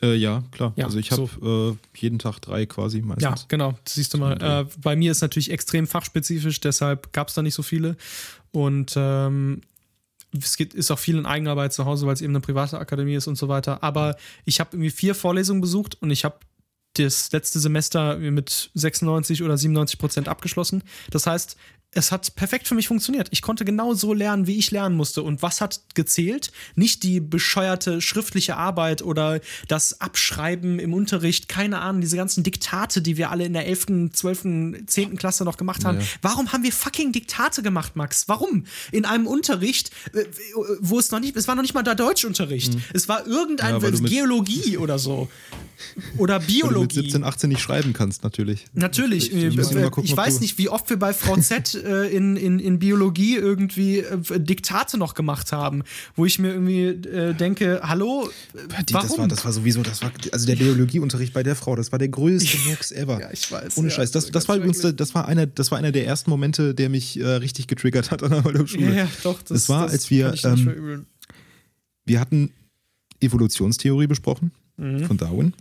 Speaker 3: Äh, ja, klar. Ja, also ich habe so. äh, jeden Tag drei quasi meistens.
Speaker 1: Ja, genau. Das siehst du mal. Äh, bei mir ist natürlich extrem fachspezifisch, deshalb gab es da nicht so viele. Und ähm, es geht, ist auch viel in Eigenarbeit zu Hause, weil es eben eine private Akademie ist und so weiter. Aber ich habe irgendwie vier Vorlesungen besucht und ich habe das letzte Semester mit 96 oder 97 Prozent abgeschlossen. Das heißt, es hat perfekt für mich funktioniert. Ich konnte genau so lernen, wie ich lernen musste. Und was hat gezählt? Nicht die bescheuerte schriftliche Arbeit oder das Abschreiben im Unterricht, keine Ahnung, diese ganzen Diktate, die wir alle in der 11., 12., 10. Klasse noch gemacht haben. Ja. Warum haben wir fucking Diktate gemacht, Max? Warum? In einem Unterricht, äh, wo es noch nicht, es war noch nicht mal der Deutschunterricht. Mhm. Es war irgendein ja, Geologie oder so. Oder Biologie. [laughs] Weil du mit
Speaker 3: 17, 18 nicht schreiben kannst, natürlich.
Speaker 1: Natürlich. Ich, gucken, ich weiß nicht, wie oft wir bei Frau Z äh, in, in, in Biologie irgendwie äh, Diktate noch gemacht haben, wo ich mir irgendwie äh, denke, hallo,
Speaker 3: Die, warum? Das war, das war sowieso, das war, also der Biologieunterricht bei der Frau, das war der größte Murks ever. ja, ich weiß. Ohne ja, Scheiß. Das, das war übrigens, das war einer, das war einer der ersten Momente, der mich äh, richtig getriggert hat an der. Ja, ja, doch. Das, das war, das als wir, ähm, wir hatten Evolutionstheorie besprochen mhm. von Darwin.